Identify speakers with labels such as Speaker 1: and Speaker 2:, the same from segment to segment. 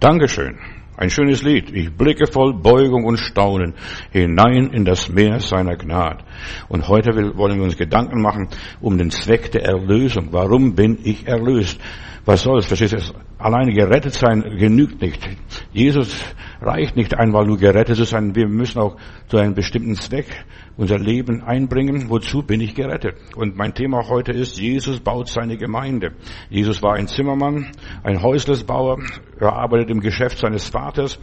Speaker 1: Dankeschön. Ein schönes Lied. Ich blicke voll Beugung und Staunen hinein in das Meer seiner Gnade. Und heute wollen wir uns Gedanken machen um den Zweck der Erlösung. Warum bin ich erlöst? Was soll es? Verstehst du? Alleine gerettet sein genügt nicht. Jesus reicht nicht einmal nur gerettet zu sein. Wir müssen auch zu einem bestimmten Zweck unser Leben einbringen. Wozu bin ich gerettet? Und mein Thema heute ist, Jesus baut seine Gemeinde. Jesus war ein Zimmermann, ein Häuslesbauer. Er arbeitet im Geschäft seines Vaters.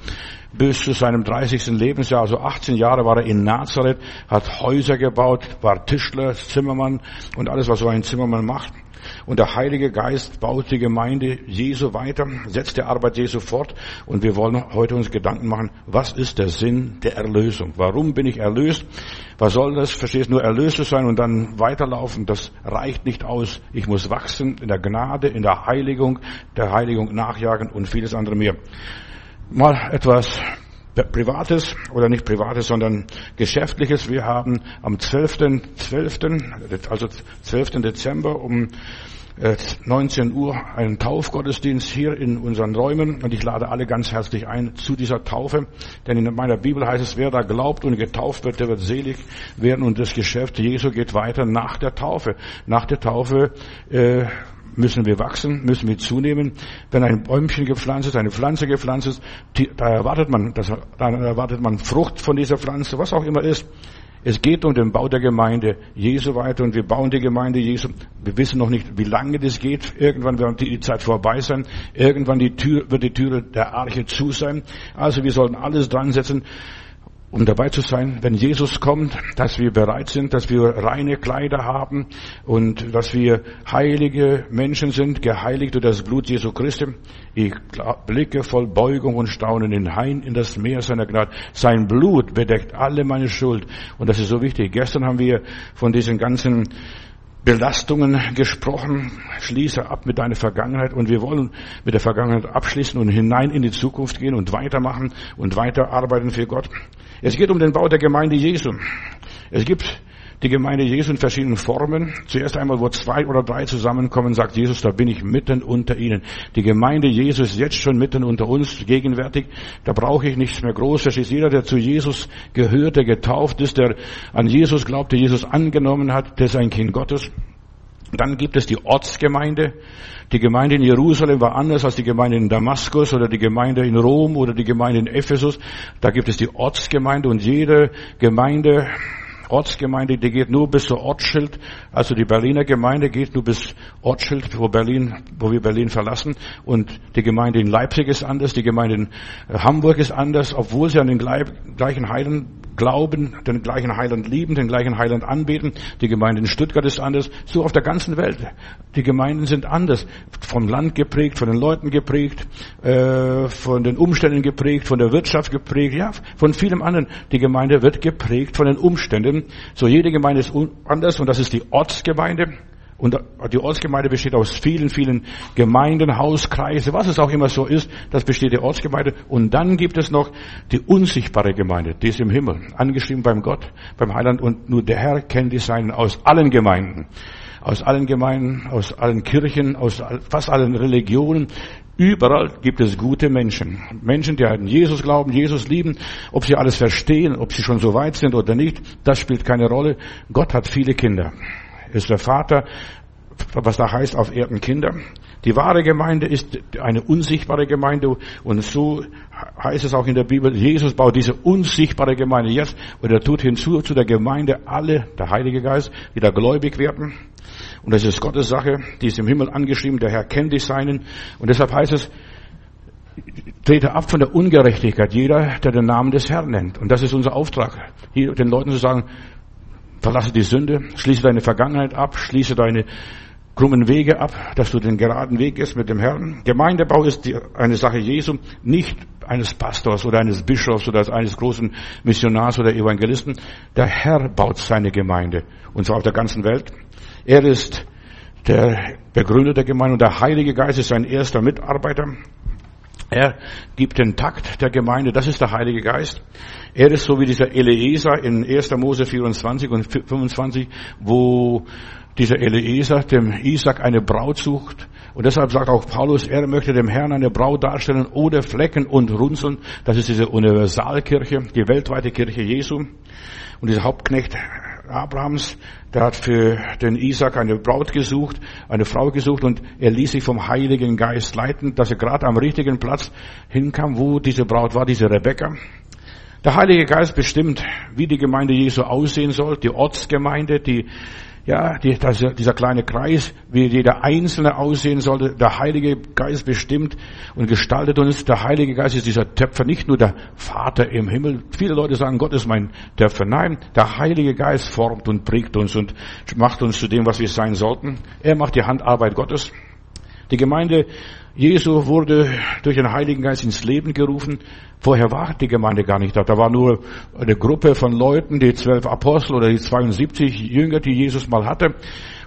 Speaker 1: Bis zu seinem 30. Lebensjahr, also 18 Jahre war er in Nazareth, hat Häuser gebaut, war Tischler, Zimmermann und alles, was so ein Zimmermann macht. Und der Heilige Geist baut die Gemeinde Jesu weiter, setzt die Arbeit Jesu fort. Und wir wollen heute uns Gedanken machen, was ist der Sinn der Erlösung? Warum bin ich erlöst? Was soll das? Verstehst nur erlöst zu sein und dann weiterlaufen? Das reicht nicht aus. Ich muss wachsen in der Gnade, in der Heiligung, der Heiligung nachjagen und vieles andere mehr. Mal etwas Privates oder nicht Privates, sondern Geschäftliches. Wir haben am 12. 12. also 12. Dezember um 19 äh, Uhr einen Taufgottesdienst hier in unseren Räumen und ich lade alle ganz herzlich ein zu dieser Taufe, denn in meiner Bibel heißt es, wer da glaubt und getauft wird, der wird selig werden und das Geschäft Jesu geht weiter nach der Taufe. Nach der Taufe äh, müssen wir wachsen, müssen wir zunehmen. Wenn ein Bäumchen gepflanzt ist, eine Pflanze gepflanzt ist, da erwartet man, da erwartet man Frucht von dieser Pflanze, was auch immer ist. Es geht um den Bau der Gemeinde Jesu weiter und wir bauen die Gemeinde Jesu. Wir wissen noch nicht, wie lange das geht. Irgendwann wird die Zeit vorbei sein. Irgendwann die Tür, wird die Türe der Arche zu sein. Also wir sollten alles dran setzen, um dabei zu sein, wenn Jesus kommt, dass wir bereit sind, dass wir reine Kleider haben und dass wir heilige Menschen sind, geheiligt durch das Blut Jesu Christi. Ich blicke voll Beugung und Staunen hinein in das Meer seiner Gnade. Sein Blut bedeckt alle meine Schuld. Und das ist so wichtig. Gestern haben wir von diesen ganzen Belastungen gesprochen. Schließe ab mit deiner Vergangenheit und wir wollen mit der Vergangenheit abschließen und hinein in die Zukunft gehen und weitermachen und weiterarbeiten für Gott. Es geht um den Bau der Gemeinde Jesu. Es gibt die Gemeinde Jesu in verschiedenen Formen. Zuerst einmal, wo zwei oder drei zusammenkommen, sagt Jesus, da bin ich mitten unter ihnen. Die Gemeinde Jesu ist jetzt schon mitten unter uns gegenwärtig. Da brauche ich nichts mehr Großes. Ist jeder, der zu Jesus gehört, der getauft ist, der an Jesus glaubt, der Jesus angenommen hat, der ist ein Kind Gottes. Dann gibt es die Ortsgemeinde. Die Gemeinde in Jerusalem war anders als die Gemeinde in Damaskus oder die Gemeinde in Rom oder die Gemeinde in Ephesus. Da gibt es die Ortsgemeinde und jede Gemeinde Ortsgemeinde, die geht nur bis zur Ortsschild. Also die Berliner Gemeinde geht nur bis Ortsschild, wo Berlin, wo wir Berlin verlassen. Und die Gemeinde in Leipzig ist anders, die Gemeinde in Hamburg ist anders, obwohl sie an den gleichen Heiland glauben, den gleichen Heiland lieben, den gleichen Heiland anbeten. Die Gemeinde in Stuttgart ist anders. So auf der ganzen Welt. Die Gemeinden sind anders. Vom Land geprägt, von den Leuten geprägt, äh, von den Umständen geprägt, von der Wirtschaft geprägt, ja, von vielem anderen. Die Gemeinde wird geprägt von den Umständen. So jede Gemeinde ist anders und das ist die Ortsgemeinde. Und die Ortsgemeinde besteht aus vielen, vielen Gemeinden, Hauskreise, was es auch immer so ist. Das besteht die Ortsgemeinde. Und dann gibt es noch die unsichtbare Gemeinde, die ist im Himmel, angeschrieben beim Gott, beim Heiland. Und nur der Herr kennt die Seinen aus allen Gemeinden. Aus allen Gemeinden, aus allen Kirchen, aus fast allen Religionen. Überall gibt es gute Menschen. Menschen, die an Jesus glauben, Jesus lieben. Ob sie alles verstehen, ob sie schon so weit sind oder nicht, das spielt keine Rolle. Gott hat viele Kinder. Ist der Vater, was da heißt, auf Erden Kinder. Die wahre Gemeinde ist eine unsichtbare Gemeinde und so heißt es auch in der Bibel, Jesus baut diese unsichtbare Gemeinde jetzt und er tut hinzu zu der Gemeinde alle, der Heilige Geist, die da gläubig werden. Und das ist Gottes Sache, die ist im Himmel angeschrieben, der Herr kennt die Seinen. Und deshalb heißt es, trete ab von der Ungerechtigkeit, jeder, der den Namen des Herrn nennt. Und das ist unser Auftrag, hier den Leuten zu sagen, verlasse die Sünde, schließe deine Vergangenheit ab, schließe deine krummen Wege ab, dass du den geraden Weg gehst mit dem Herrn. Gemeindebau ist eine Sache Jesu, nicht eines Pastors oder eines Bischofs oder eines großen Missionars oder Evangelisten. Der Herr baut seine Gemeinde, und zwar auf der ganzen Welt. Er ist der Begründer der Gemeinde und der Heilige Geist ist sein erster Mitarbeiter. Er gibt den Takt der Gemeinde, das ist der Heilige Geist. Er ist so wie dieser Eliezer in 1. Mose 24 und 25, wo dieser Eliezer dem Isaac eine Braut sucht. Und deshalb sagt auch Paulus, er möchte dem Herrn eine Braut darstellen ohne Flecken und Runzeln. Das ist diese Universalkirche, die weltweite Kirche Jesu. Und dieser Hauptknecht Abrahams, der hat für den Isaac eine Braut gesucht, eine Frau gesucht und er ließ sich vom Heiligen Geist leiten, dass er gerade am richtigen Platz hinkam, wo diese Braut war, diese Rebecca. Der Heilige Geist bestimmt, wie die Gemeinde Jesu aussehen soll, die Ortsgemeinde, die ja, die, das, dieser kleine Kreis, wie jeder Einzelne aussehen sollte, der Heilige Geist bestimmt und gestaltet uns. Der Heilige Geist ist dieser Töpfer, nicht nur der Vater im Himmel. Viele Leute sagen, Gott ist mein Töpfer. Nein, der Heilige Geist formt und prägt uns und macht uns zu dem, was wir sein sollten. Er macht die Handarbeit Gottes. Die Gemeinde Jesu wurde durch den Heiligen Geist ins Leben gerufen. Vorher war die Gemeinde gar nicht da. Da war nur eine Gruppe von Leuten, die zwölf Apostel oder die 72 Jünger, die Jesus mal hatte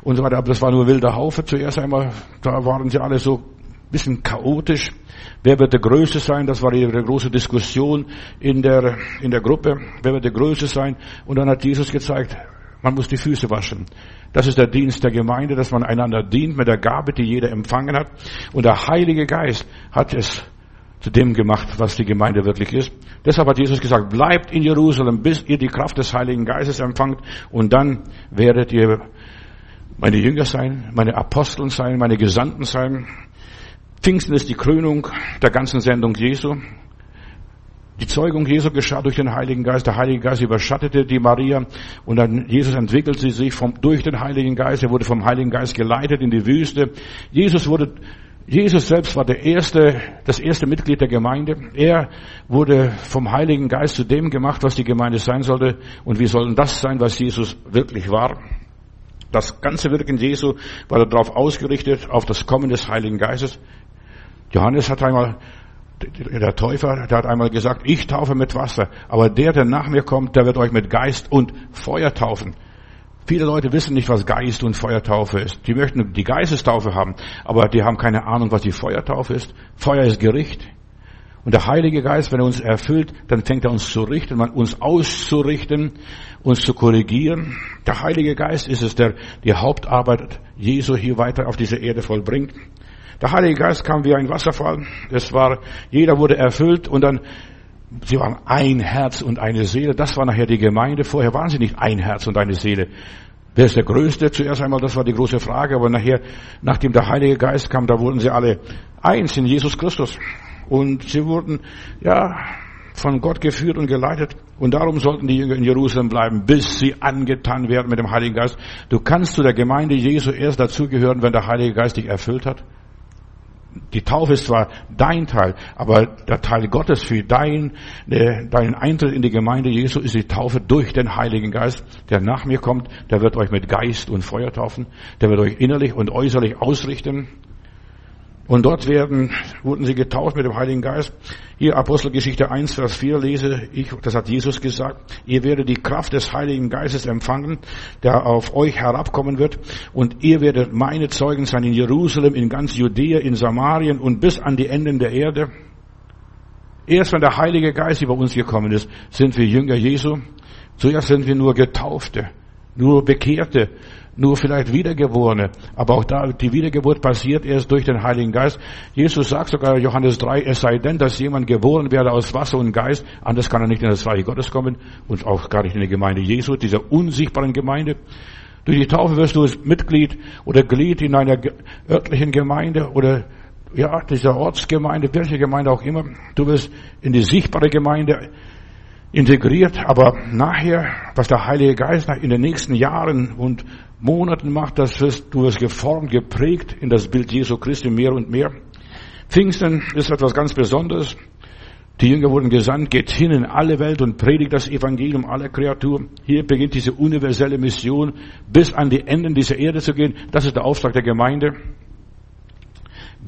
Speaker 1: und so weiter. Aber das war nur wilder Haufe zuerst einmal. Da waren sie alle so ein bisschen chaotisch. Wer wird der Größte sein? Das war die große Diskussion in der, in der Gruppe. Wer wird der Größte sein? Und dann hat Jesus gezeigt, man muss die Füße waschen. Das ist der Dienst der Gemeinde, dass man einander dient mit der Gabe, die jeder empfangen hat. Und der Heilige Geist hat es zu dem gemacht, was die Gemeinde wirklich ist. Deshalb hat Jesus gesagt, bleibt in Jerusalem, bis ihr die Kraft des Heiligen Geistes empfangt und dann werdet ihr meine Jünger sein, meine Aposteln sein, meine Gesandten sein. Pfingsten ist die Krönung der ganzen Sendung Jesu. Die Zeugung Jesu geschah durch den Heiligen Geist. Der Heilige Geist überschattete die Maria und dann Jesus entwickelte sich vom, durch den Heiligen Geist. Er wurde vom Heiligen Geist geleitet in die Wüste. Jesus wurde, Jesus selbst war der erste, das erste Mitglied der Gemeinde. Er wurde vom Heiligen Geist zu dem gemacht, was die Gemeinde sein sollte. Und wir sollen das sein, was Jesus wirklich war. Das ganze Wirken Jesu war darauf ausgerichtet, auf das Kommen des Heiligen Geistes. Johannes hat einmal der Täufer, der hat einmal gesagt, ich taufe mit Wasser, aber der, der nach mir kommt, der wird euch mit Geist und Feuer taufen. Viele Leute wissen nicht, was Geist und Feuertaufe ist. Die möchten die Geistestaufe haben, aber die haben keine Ahnung, was die Feuertaufe ist. Feuer ist Gericht. Und der Heilige Geist, wenn er uns erfüllt, dann fängt er uns zu richten, uns auszurichten, uns zu korrigieren. Der Heilige Geist ist es, der die Hauptarbeit Jesu hier weiter auf dieser Erde vollbringt. Der Heilige Geist kam wie ein Wasserfall. Es war, jeder wurde erfüllt und dann, sie waren ein Herz und eine Seele. Das war nachher die Gemeinde. Vorher waren sie nicht ein Herz und eine Seele. Wer ist der Größte? Zuerst einmal, das war die große Frage, aber nachher, nachdem der Heilige Geist kam, da wurden sie alle eins in Jesus Christus. Und sie wurden, ja, von Gott geführt und geleitet. Und darum sollten die Jünger in Jerusalem bleiben, bis sie angetan werden mit dem Heiligen Geist. Du kannst zu der Gemeinde Jesu erst dazugehören, wenn der Heilige Geist dich erfüllt hat. Die Taufe ist zwar dein Teil, aber der Teil Gottes für dein, äh, deinen Eintritt in die Gemeinde Jesu ist die Taufe durch den Heiligen Geist, der nach mir kommt, der wird euch mit Geist und Feuer taufen, der wird euch innerlich und äußerlich ausrichten. Und dort werden, wurden sie getauft mit dem Heiligen Geist. Hier Apostelgeschichte 1, Vers 4 lese ich, das hat Jesus gesagt. Ihr werdet die Kraft des Heiligen Geistes empfangen, der auf euch herabkommen wird. Und ihr werdet meine Zeugen sein in Jerusalem, in ganz Judäa, in Samarien und bis an die Enden der Erde. Erst wenn der Heilige Geist über uns gekommen ist, sind wir Jünger Jesu. Zuerst sind wir nur Getaufte, nur Bekehrte, nur vielleicht Wiedergeborene. Aber auch da, die Wiedergeburt passiert erst durch den Heiligen Geist. Jesus sagt sogar Johannes 3, es sei denn, dass jemand geboren werde aus Wasser und Geist, anders kann er nicht in das Reich Gottes kommen und auch gar nicht in die Gemeinde Jesu, dieser unsichtbaren Gemeinde. Durch die Taufe wirst du Mitglied oder Glied in einer örtlichen Gemeinde oder ja, dieser Ortsgemeinde, welche Gemeinde auch immer. Du wirst in die sichtbare Gemeinde integriert, aber nachher, was der Heilige Geist in den nächsten Jahren und Monaten macht, das wirst, du wirst geformt, geprägt in das Bild Jesu Christi mehr und mehr. Pfingsten ist etwas ganz Besonderes. Die Jünger wurden gesandt, geht hin in alle Welt und predigt das Evangelium aller Kreatur. Hier beginnt diese universelle Mission, bis an die Enden dieser Erde zu gehen. Das ist der Auftrag der Gemeinde.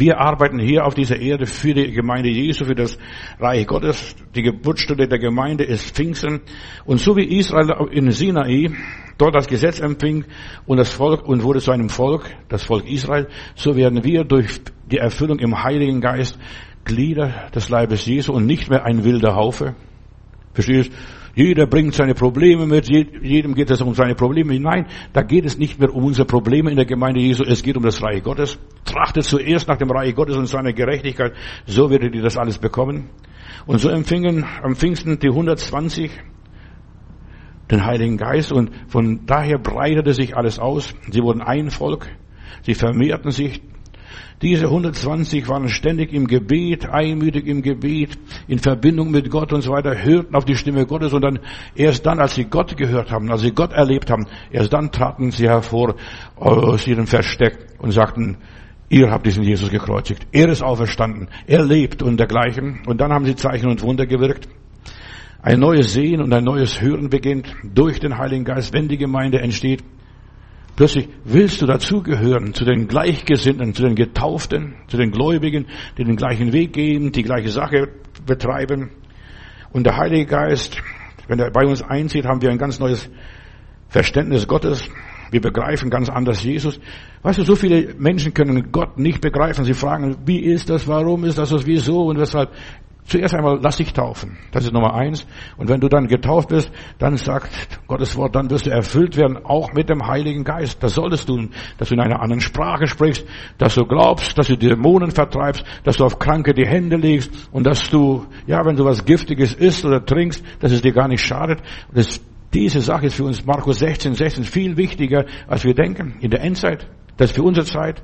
Speaker 1: Wir arbeiten hier auf dieser Erde für die Gemeinde Jesu, für das Reich Gottes. Die Geburtsstunde der Gemeinde ist Pfingsten. Und so wie Israel in Sinai dort das Gesetz empfing und das Volk und wurde zu einem Volk, das Volk Israel, so werden wir durch die Erfüllung im Heiligen Geist Glieder des Leibes Jesu und nicht mehr ein wilder Haufe. Verstehst? Jeder bringt seine Probleme mit, jedem geht es um seine Probleme. Nein, da geht es nicht mehr um unsere Probleme in der Gemeinde Jesu, es geht um das Reich Gottes. Trachtet zuerst nach dem Reich Gottes und seiner Gerechtigkeit, so werdet ihr das alles bekommen. Und so empfingen am Pfingsten die 120 den Heiligen Geist und von daher breitete sich alles aus. Sie wurden ein Volk, sie vermehrten sich, diese 120 waren ständig im Gebet, einmütig im Gebet, in Verbindung mit Gott und so weiter, hörten auf die Stimme Gottes und dann, erst dann, als sie Gott gehört haben, als sie Gott erlebt haben, erst dann traten sie hervor aus ihrem Versteck und sagten, ihr habt diesen Jesus gekreuzigt, er ist auferstanden, er lebt und dergleichen. Und dann haben sie Zeichen und Wunder gewirkt. Ein neues Sehen und ein neues Hören beginnt durch den Heiligen Geist, wenn die Gemeinde entsteht. Plötzlich willst du dazugehören, zu den Gleichgesinnten, zu den Getauften, zu den Gläubigen, die den gleichen Weg gehen, die gleiche Sache betreiben. Und der Heilige Geist, wenn er bei uns einzieht, haben wir ein ganz neues Verständnis Gottes. Wir begreifen ganz anders Jesus. Weißt du, so viele Menschen können Gott nicht begreifen. Sie fragen, wie ist das, warum ist das, wieso und weshalb. Zuerst einmal lass dich taufen. Das ist Nummer eins. Und wenn du dann getauft bist, dann sagt Gottes Wort, dann wirst du erfüllt werden, auch mit dem Heiligen Geist. Das solltest du, dass du in einer anderen Sprache sprichst, dass du glaubst, dass du Dämonen vertreibst, dass du auf Kranke die Hände legst und dass du, ja, wenn du was Giftiges isst oder trinkst, dass es dir gar nicht schadet. Das, diese Sache ist für uns Markus 16, 16 viel wichtiger, als wir denken in der Endzeit. Das ist für unsere Zeit.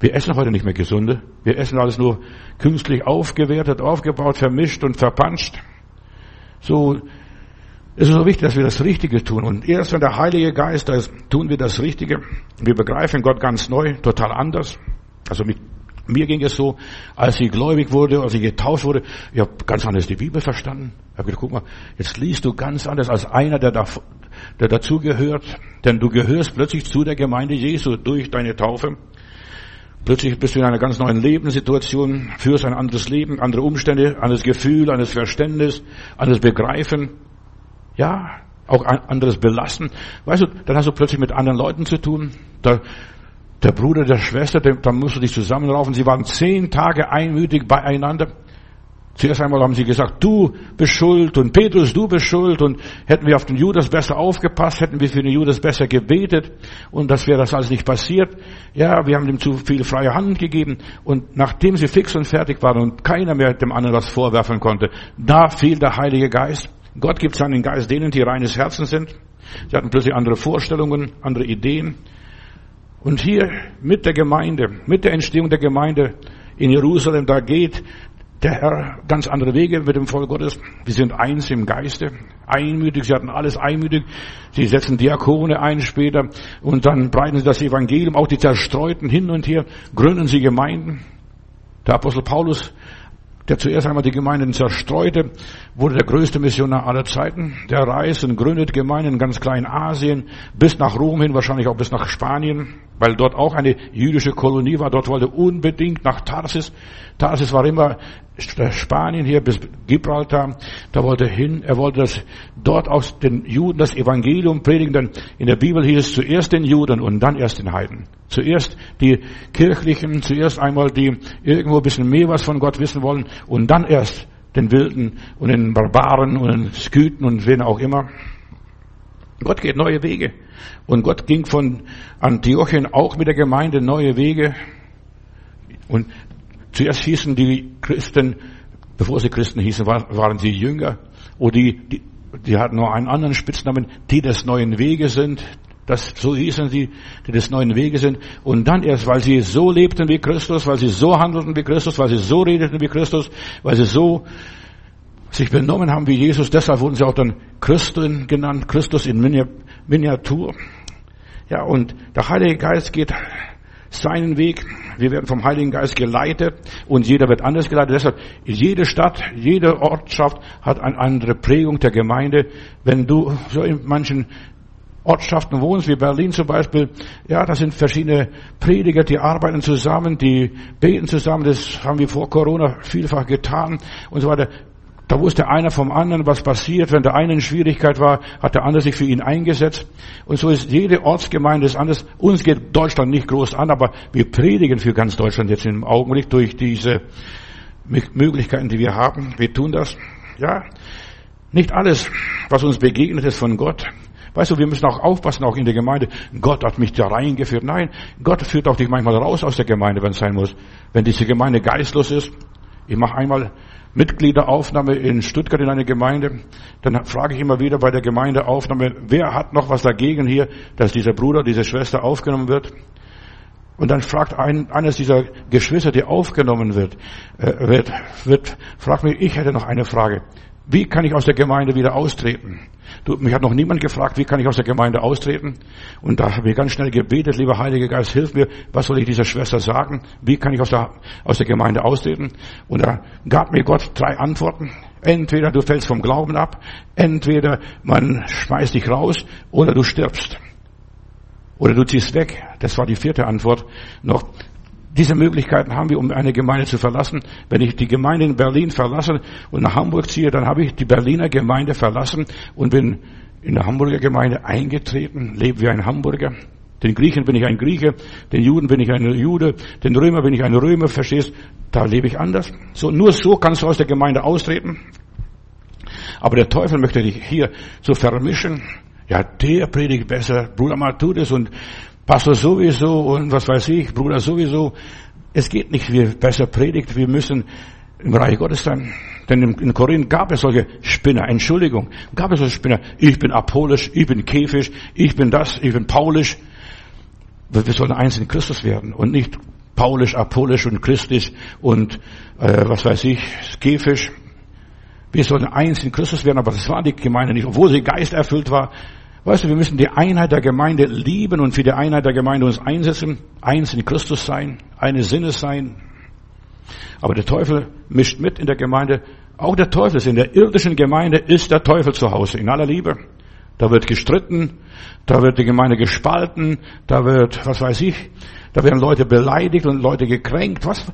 Speaker 1: Wir essen heute nicht mehr gesunde. Wir essen alles nur künstlich aufgewertet, aufgebaut, vermischt und verpanscht. So es ist so wichtig, dass wir das Richtige tun. Und erst wenn der Heilige Geist da ist, tun wir das Richtige. Wir begreifen Gott ganz neu, total anders. Also mit mir ging es so, als ich gläubig wurde, als ich getauft wurde, ich habe ganz anders die Bibel verstanden. Ich habe gedacht, guck mal, jetzt liest du ganz anders als einer, der, da, der dazugehört. Denn du gehörst plötzlich zu der Gemeinde Jesu durch deine Taufe. Plötzlich bist du in einer ganz neuen Lebenssituation, führst ein anderes Leben, andere Umstände, anderes Gefühl, anderes Verständnis, anderes Begreifen. Ja, auch anderes Belassen. Weißt du, dann hast du plötzlich mit anderen Leuten zu tun. Da, der Bruder, der Schwester, da musst du dich zusammenraufen. Sie waren zehn Tage einmütig beieinander. Zuerst einmal haben sie gesagt, du bist schuld und Petrus, du bist schuld und hätten wir auf den Judas besser aufgepasst, hätten wir für den Judas besser gebetet und das wäre das alles nicht passiert. Ja, wir haben ihm zu viel freie Hand gegeben und nachdem sie fix und fertig waren und keiner mehr dem anderen was vorwerfen konnte, da fiel der Heilige Geist. Gott gibt seinen Geist denen, die reines Herzen sind. Sie hatten plötzlich andere Vorstellungen, andere Ideen. Und hier mit der Gemeinde, mit der Entstehung der Gemeinde in Jerusalem, da geht der Herr ganz andere Wege mit dem Volk Gottes. Wir sind eins im Geiste, einmütig. Sie hatten alles einmütig. Sie setzen Diakone ein später und dann breiten sie das Evangelium, auch die Zerstreuten hin und her, gründen sie Gemeinden. Der Apostel Paulus der zuerst einmal die Gemeinden zerstreute, wurde der größte Missionar aller Zeiten. Der reist und gründet Gemeinden in ganz Kleinasien, bis nach Rom hin, wahrscheinlich auch bis nach Spanien, weil dort auch eine jüdische Kolonie war. Dort wollte unbedingt nach Tarsis. Tarsis war immer Spanien hier bis Gibraltar, da wollte er hin, er wollte das dort aus den Juden das Evangelium predigen, denn in der Bibel hieß es zuerst den Juden und dann erst den Heiden. Zuerst die Kirchlichen, zuerst einmal die irgendwo ein bisschen mehr was von Gott wissen wollen und dann erst den Wilden und den Barbaren und den Sküten und wen auch immer. Gott geht neue Wege. Und Gott ging von Antiochien auch mit der Gemeinde neue Wege. Und Zuerst hießen die Christen, bevor sie Christen hießen, waren sie Jünger. Oder die, die, die hatten nur einen anderen Spitznamen, die des neuen Weges sind. Das, so hießen sie, die des neuen Weges sind. Und dann erst, weil sie so lebten wie Christus, weil sie so handelten wie Christus, weil sie so redeten wie Christus, weil sie so sich benommen haben wie Jesus, deshalb wurden sie auch dann Christen genannt, Christus in Miniatur. Ja, und der Heilige Geist geht seinen Weg. Wir werden vom Heiligen Geist geleitet und jeder wird anders geleitet. Deshalb, jede Stadt, jede Ortschaft hat eine andere Prägung der Gemeinde. Wenn du so in manchen Ortschaften wohnst, wie Berlin zum Beispiel, ja, da sind verschiedene Prediger, die arbeiten zusammen, die beten zusammen, das haben wir vor Corona vielfach getan und so weiter. Da wusste einer vom anderen, was passiert. Wenn der eine in Schwierigkeit war, hat der andere sich für ihn eingesetzt. Und so ist jede Ortsgemeinde ist anders. Uns geht Deutschland nicht groß an, aber wir predigen für ganz Deutschland jetzt im Augenblick durch diese Möglichkeiten, die wir haben. Wir tun das. Ja. Nicht alles, was uns begegnet, ist von Gott. Weißt du, wir müssen auch aufpassen, auch in der Gemeinde. Gott hat mich da reingeführt. Nein, Gott führt auch dich manchmal raus aus der Gemeinde, wenn es sein muss. Wenn diese Gemeinde geistlos ist. Ich mache einmal Mitgliederaufnahme in Stuttgart in eine Gemeinde, dann frage ich immer wieder bei der Gemeindeaufnahme, wer hat noch was dagegen hier, dass dieser Bruder, diese Schwester aufgenommen wird? Und dann fragt ein, eines dieser Geschwister, die aufgenommen wird, äh, wird, wird, fragt mich, ich hätte noch eine Frage. Wie kann ich aus der Gemeinde wieder austreten? Du, mich hat noch niemand gefragt, wie kann ich aus der Gemeinde austreten? Und da habe ich ganz schnell gebetet, lieber Heiliger Geist, hilf mir, was soll ich dieser Schwester sagen? Wie kann ich aus der, aus der Gemeinde austreten? Und da gab mir Gott drei Antworten. Entweder du fällst vom Glauben ab, entweder man schmeißt dich raus oder du stirbst. Oder du ziehst weg. Das war die vierte Antwort noch. Diese Möglichkeiten haben wir, um eine Gemeinde zu verlassen. Wenn ich die Gemeinde in Berlin verlasse und nach Hamburg ziehe, dann habe ich die Berliner Gemeinde verlassen und bin in der Hamburger Gemeinde eingetreten, lebe wie ein Hamburger. Den Griechen bin ich ein Grieche, den Juden bin ich ein Jude, den Römer bin ich ein Römer, verstehst? Da lebe ich anders. So, nur so kannst du aus der Gemeinde austreten. Aber der Teufel möchte dich hier so vermischen. Ja, der predigt besser, Bruder mal tut es und Pastor sowieso und was weiß ich, Bruder sowieso. Es geht nicht, wie besser predigt, wir müssen im Reich Gottes sein. Denn in Korinth gab es solche Spinner, Entschuldigung, gab es solche Spinner. Ich bin apolisch, ich bin käfisch, ich bin das, ich bin paulisch. Wir sollen eins in Christus werden und nicht paulisch, apolisch und christlich und äh, was weiß ich, skefisch. Wir sollen eins in Christus werden, aber das war die Gemeinde nicht, obwohl sie geisterfüllt war. Weißt du, wir müssen die Einheit der Gemeinde lieben und für die Einheit der Gemeinde uns einsetzen, eins in Christus sein, eine Sinne sein. Aber der Teufel mischt mit in der Gemeinde. Auch der Teufel ist in der irdischen Gemeinde ist der Teufel zu Hause, in aller Liebe. Da wird gestritten, da wird die Gemeinde gespalten, da wird, was weiß ich, da werden Leute beleidigt und Leute gekränkt. Was?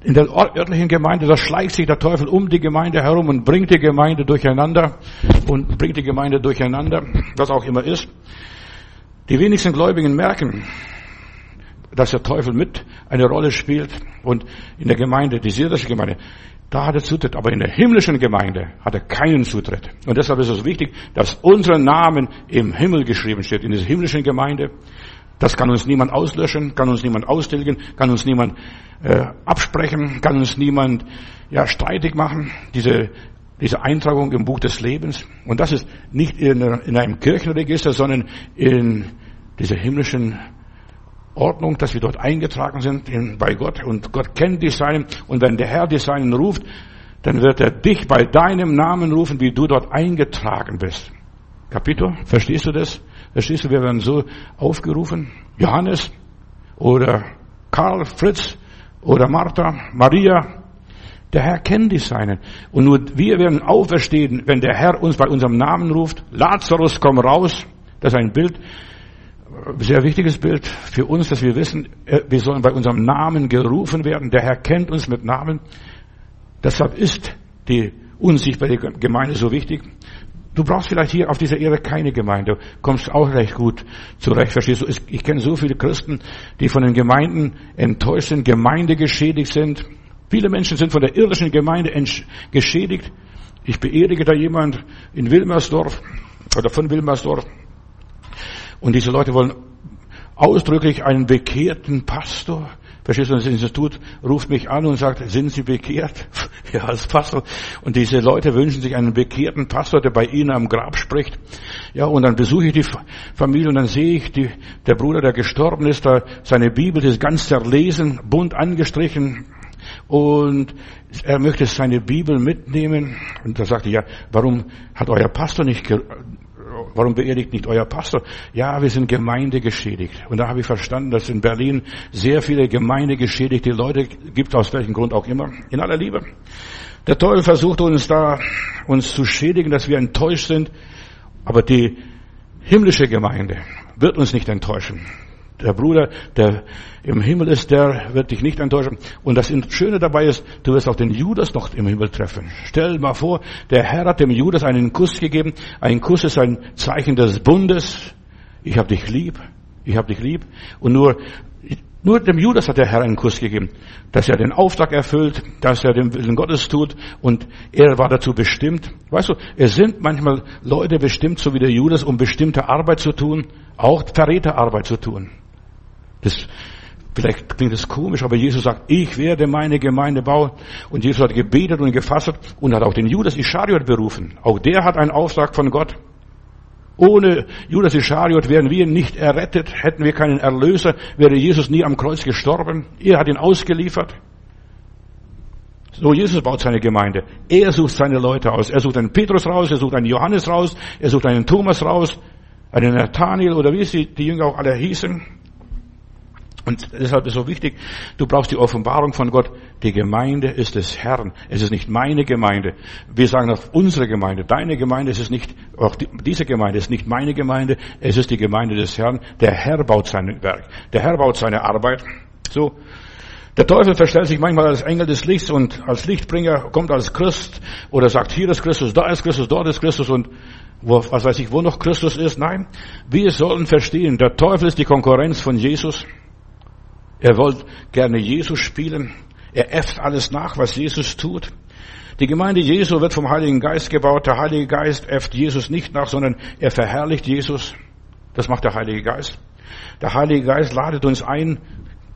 Speaker 1: In der örtlichen Gemeinde, da schleicht sich der Teufel um die Gemeinde herum und bringt die Gemeinde durcheinander und bringt die Gemeinde durcheinander, was auch immer ist. Die wenigsten Gläubigen merken, dass der Teufel mit eine Rolle spielt und in der Gemeinde, die syrische Gemeinde, da hat er Zutritt, aber in der himmlischen Gemeinde hat er keinen Zutritt. Und deshalb ist es wichtig, dass unser Namen im Himmel geschrieben steht, in dieser himmlischen Gemeinde. Das kann uns niemand auslöschen, kann uns niemand austilgen, kann uns niemand äh, absprechen, kann uns niemand ja streitig machen. Diese diese Eintragung im Buch des Lebens. Und das ist nicht in, in einem Kirchenregister, sondern in dieser himmlischen Ordnung, dass wir dort eingetragen sind in, bei Gott. Und Gott kennt die Seinen. Und wenn der Herr die Seinen ruft, dann wird er dich bei deinem Namen rufen, wie du dort eingetragen bist. Kapito, verstehst du das? Verstehst du, wir werden so aufgerufen? Johannes oder Karl, Fritz oder Martha, Maria. Der Herr kennt die Seinen. Und nur wir werden auferstehen, wenn der Herr uns bei unserem Namen ruft. Lazarus, komm raus. Das ist ein Bild, sehr wichtiges Bild für uns, dass wir wissen, äh, wir sollen bei unserem Namen gerufen werden. Der Herr kennt uns mit Namen. Deshalb ist die unsichtbare Gemeinde so wichtig. Du brauchst vielleicht hier auf dieser Erde keine Gemeinde, kommst auch recht gut zurecht, verstehst du? Ich kenne so viele Christen, die von den Gemeinden enttäuscht sind, gemeindegeschädigt sind. Viele Menschen sind von der irdischen Gemeinde geschädigt. Ich beerdige da jemand in Wilmersdorf oder von Wilmersdorf. Und diese Leute wollen ausdrücklich einen bekehrten Pastor. Verstehst du, das Institut ruft mich an und sagt, sind Sie bekehrt? ja, als Pastor. Und diese Leute wünschen sich einen bekehrten Pastor, der bei ihnen am Grab spricht. Ja, und dann besuche ich die Familie und dann sehe ich, die, der Bruder, der gestorben ist, da seine Bibel ist ganz zerlesen, bunt angestrichen. Und er möchte seine Bibel mitnehmen. Und da sagte ich, ja, warum hat euer Pastor nicht Warum beerdigt nicht euer Pastor? Ja, wir sind gemeindegeschädigt. Und da habe ich verstanden, dass in Berlin sehr viele gemeindegeschädigte Leute gibt, aus welchem Grund auch immer. In aller Liebe. Der Teufel versucht uns da, uns zu schädigen, dass wir enttäuscht sind. Aber die himmlische Gemeinde wird uns nicht enttäuschen. Der Bruder, der im Himmel ist, der wird dich nicht enttäuschen. Und das Schöne dabei ist, du wirst auch den Judas noch im Himmel treffen. Stell mal vor, der Herr hat dem Judas einen Kuss gegeben. Ein Kuss ist ein Zeichen des Bundes. Ich habe dich lieb. Ich habe dich lieb. Und nur nur dem Judas hat der Herr einen Kuss gegeben, dass er den Auftrag erfüllt, dass er den Willen Gottes tut und er war dazu bestimmt. Weißt du, es sind manchmal Leute bestimmt, so wie der Judas, um bestimmte Arbeit zu tun, auch Verräterarbeit zu tun. Das, vielleicht klingt das komisch, aber Jesus sagt, ich werde meine Gemeinde bauen. Und Jesus hat gebetet und gefasst und hat auch den Judas Ischariot berufen. Auch der hat einen Auftrag von Gott. Ohne Judas Ischariot wären wir nicht errettet, hätten wir keinen Erlöser, wäre Jesus nie am Kreuz gestorben. Er hat ihn ausgeliefert. So, Jesus baut seine Gemeinde. Er sucht seine Leute aus. Er sucht einen Petrus raus, er sucht einen Johannes raus, er sucht einen Thomas raus, einen Nathaniel oder wie sie die Jünger auch alle hießen. Und deshalb ist es so wichtig, du brauchst die Offenbarung von Gott. Die Gemeinde ist des Herrn. Es ist nicht meine Gemeinde. Wir sagen auf unsere Gemeinde. Deine Gemeinde ist es nicht, auch diese Gemeinde ist nicht meine Gemeinde. Es ist die Gemeinde des Herrn. Der Herr baut sein Werk. Der Herr baut seine Arbeit. So. Der Teufel verstellt sich manchmal als Engel des Lichts und als Lichtbringer kommt als Christ oder sagt, hier ist Christus, da ist Christus, dort ist Christus und wo, was weiß ich, wo noch Christus ist. Nein, wir sollen verstehen, der Teufel ist die Konkurrenz von Jesus. Er wollte gerne Jesus spielen. Er äfft alles nach, was Jesus tut. Die Gemeinde Jesu wird vom Heiligen Geist gebaut. Der Heilige Geist äfft Jesus nicht nach, sondern er verherrlicht Jesus. Das macht der Heilige Geist. Der Heilige Geist ladet uns ein,